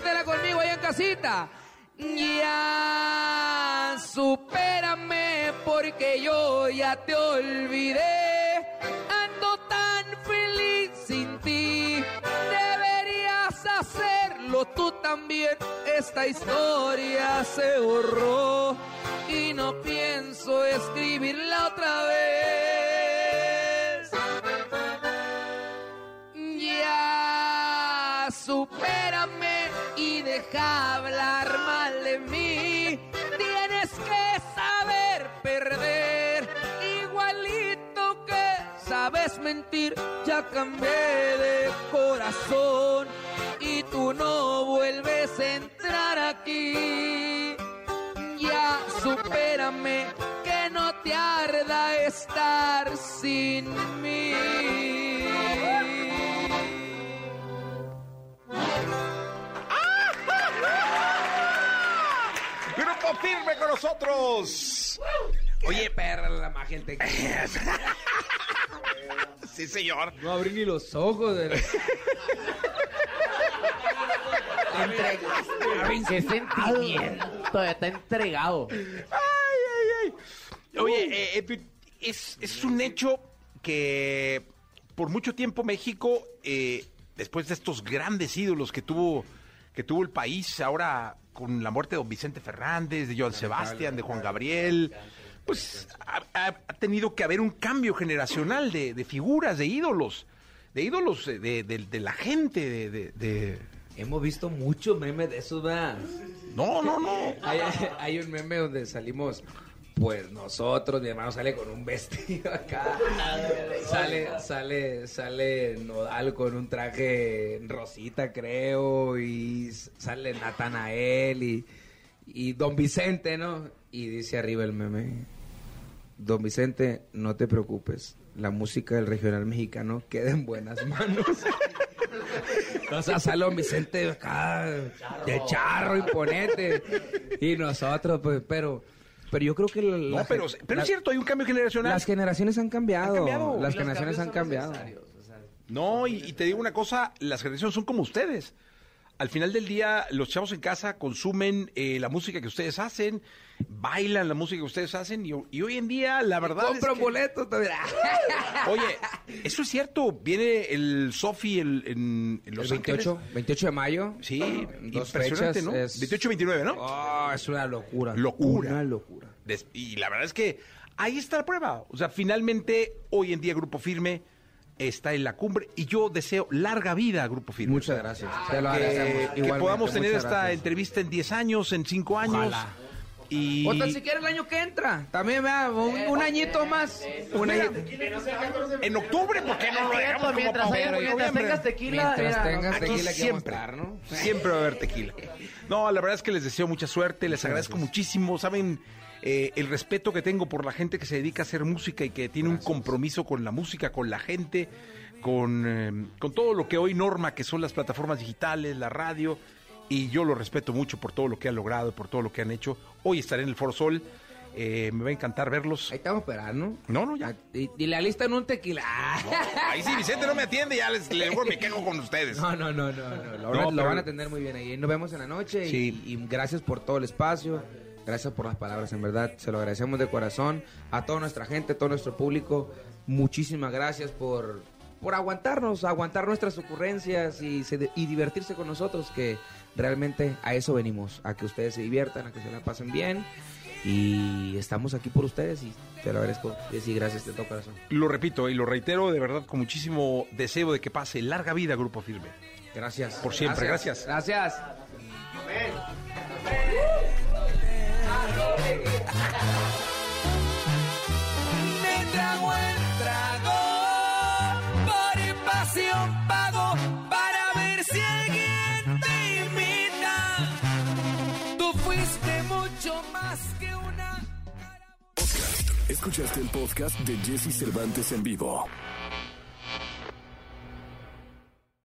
Cántela conmigo ahí en casita. Ya, supérame porque yo ya te olvidé. Ando tan feliz sin ti. Deberías hacerlo tú también. Esta historia se borró y no pienso escribirla otra vez. Ya, supérame deja hablar mal de mí. Tienes que saber perder, igualito que sabes mentir. Ya cambié de corazón y tú no vuelves a entrar aquí. Ya supérame que no te arda estar sin mí. Grupo firme con nosotros. Oye, perra, la magia del tequila. Sí, señor. No abrí ni los ojos. De... Qué sentimiento. Está entregado. Oye, eh, eh, es, es un hecho que por mucho tiempo México, eh, después de estos grandes ídolos que tuvo, que tuvo el país, ahora con la muerte de don Vicente Fernández, de Joan Sebastián, de Juan Gabriel, pues ha, ha- ha tenido que haber un cambio generacional de, de figuras, de ídolos, de ídolos eh, de, de- de la gente, de... de- de- Hemos visto muchos memes de esos, ¿verdad? No, no, no. Hay, hay un meme donde salimos, pues nosotros, mi hermano sale con un vestido acá. Sale, sale, sale Nodal con un traje rosita, creo, y sale Natanael y, y Don Vicente, ¿no? Y dice arriba el meme. Don Vicente, no te preocupes. La música del regional mexicano queda en buenas manos. o sea, sale Don Vicente acá de charro imponente. Y nosotros, pues, pero... Pero yo creo que... la- No, la- pero, pero la- es cierto, hay un cambio generacional. Las generaciones han cambiado. Han cambiado. Las generaciones han cambiado. No, y, y te digo una cosa, las generaciones son como ustedes. Al final del día, los chavos en casa consumen eh, la música que ustedes hacen, bailan la música que ustedes hacen, y, y hoy en día, la verdad Compran es que- boletos todavía. Oye, eso es cierto, viene el Sofi el, en, en Los El 28, Ángeles. 28 de mayo. Sí, Dos impresionante, fechas, ¿no? es- 28-29, ¿no? Oh, es una locura. Locura. Una locura. Des- Y la verdad es que ahí está la prueba. O sea, finalmente, hoy en día Grupo Firme está en la cumbre y yo deseo larga vida a Grupo Firme. Muchas gracias. Te lo Que, podamos tener esta gracias. entrevista en 10 años, en 5 años. Ojalá. Y... O tan siquiera el año que entra. También vea, un, un añito más. Un añito. En octubre, ¿por qué no lo dejamos mientras, haya- mientras tengas tequila, Mientras mira, tengas Aquí tequila siempre, siempre va a haber tequila. No, la verdad es que les deseo mucha suerte, les agradezco muchísimo. Saben eh, el respeto que tengo por la gente que se dedica a hacer música y que tiene un compromiso con la música, con la gente, con, eh, con todo lo que hoy norma, que son las plataformas digitales, la radio. Y yo lo respeto mucho por todo lo que han logrado, por todo lo que han hecho. Hoy estaré en el Foro Sol. eh, me va a encantar verlos. Ahí estamos esperando. No, no, ya. Y, y la lista en un tequila. Ahí sí, Vicente no me atiende, ya les, les me quejo con ustedes. No, no, no, no, no. Lo, No, van- lo pero- van a atender muy bien ahí. Nos vemos en la noche y- y, gracias por todo el espacio. Gracias por las palabras, en verdad. Se lo agradecemos de corazón a toda nuestra gente, a todo nuestro público. Muchísimas gracias por, por aguantarnos, aguantar nuestras ocurrencias y, se- y divertirse con nosotros, que realmente a eso venimos, a que ustedes se diviertan, a que se la pasen bien. Y estamos aquí por ustedes y te lo agradezco. Y decir gracias de todo corazón. Lo repito y lo reitero de verdad con muchísimo deseo de que pase larga vida Grupo Firme. Gracias. Por siempre, gracias. Gracias. Me trago el trago, por invasión pago para ver si alguien te imita. Tú fuiste mucho más que una. Escuchaste el podcast de Jesse Cervantes en vivo.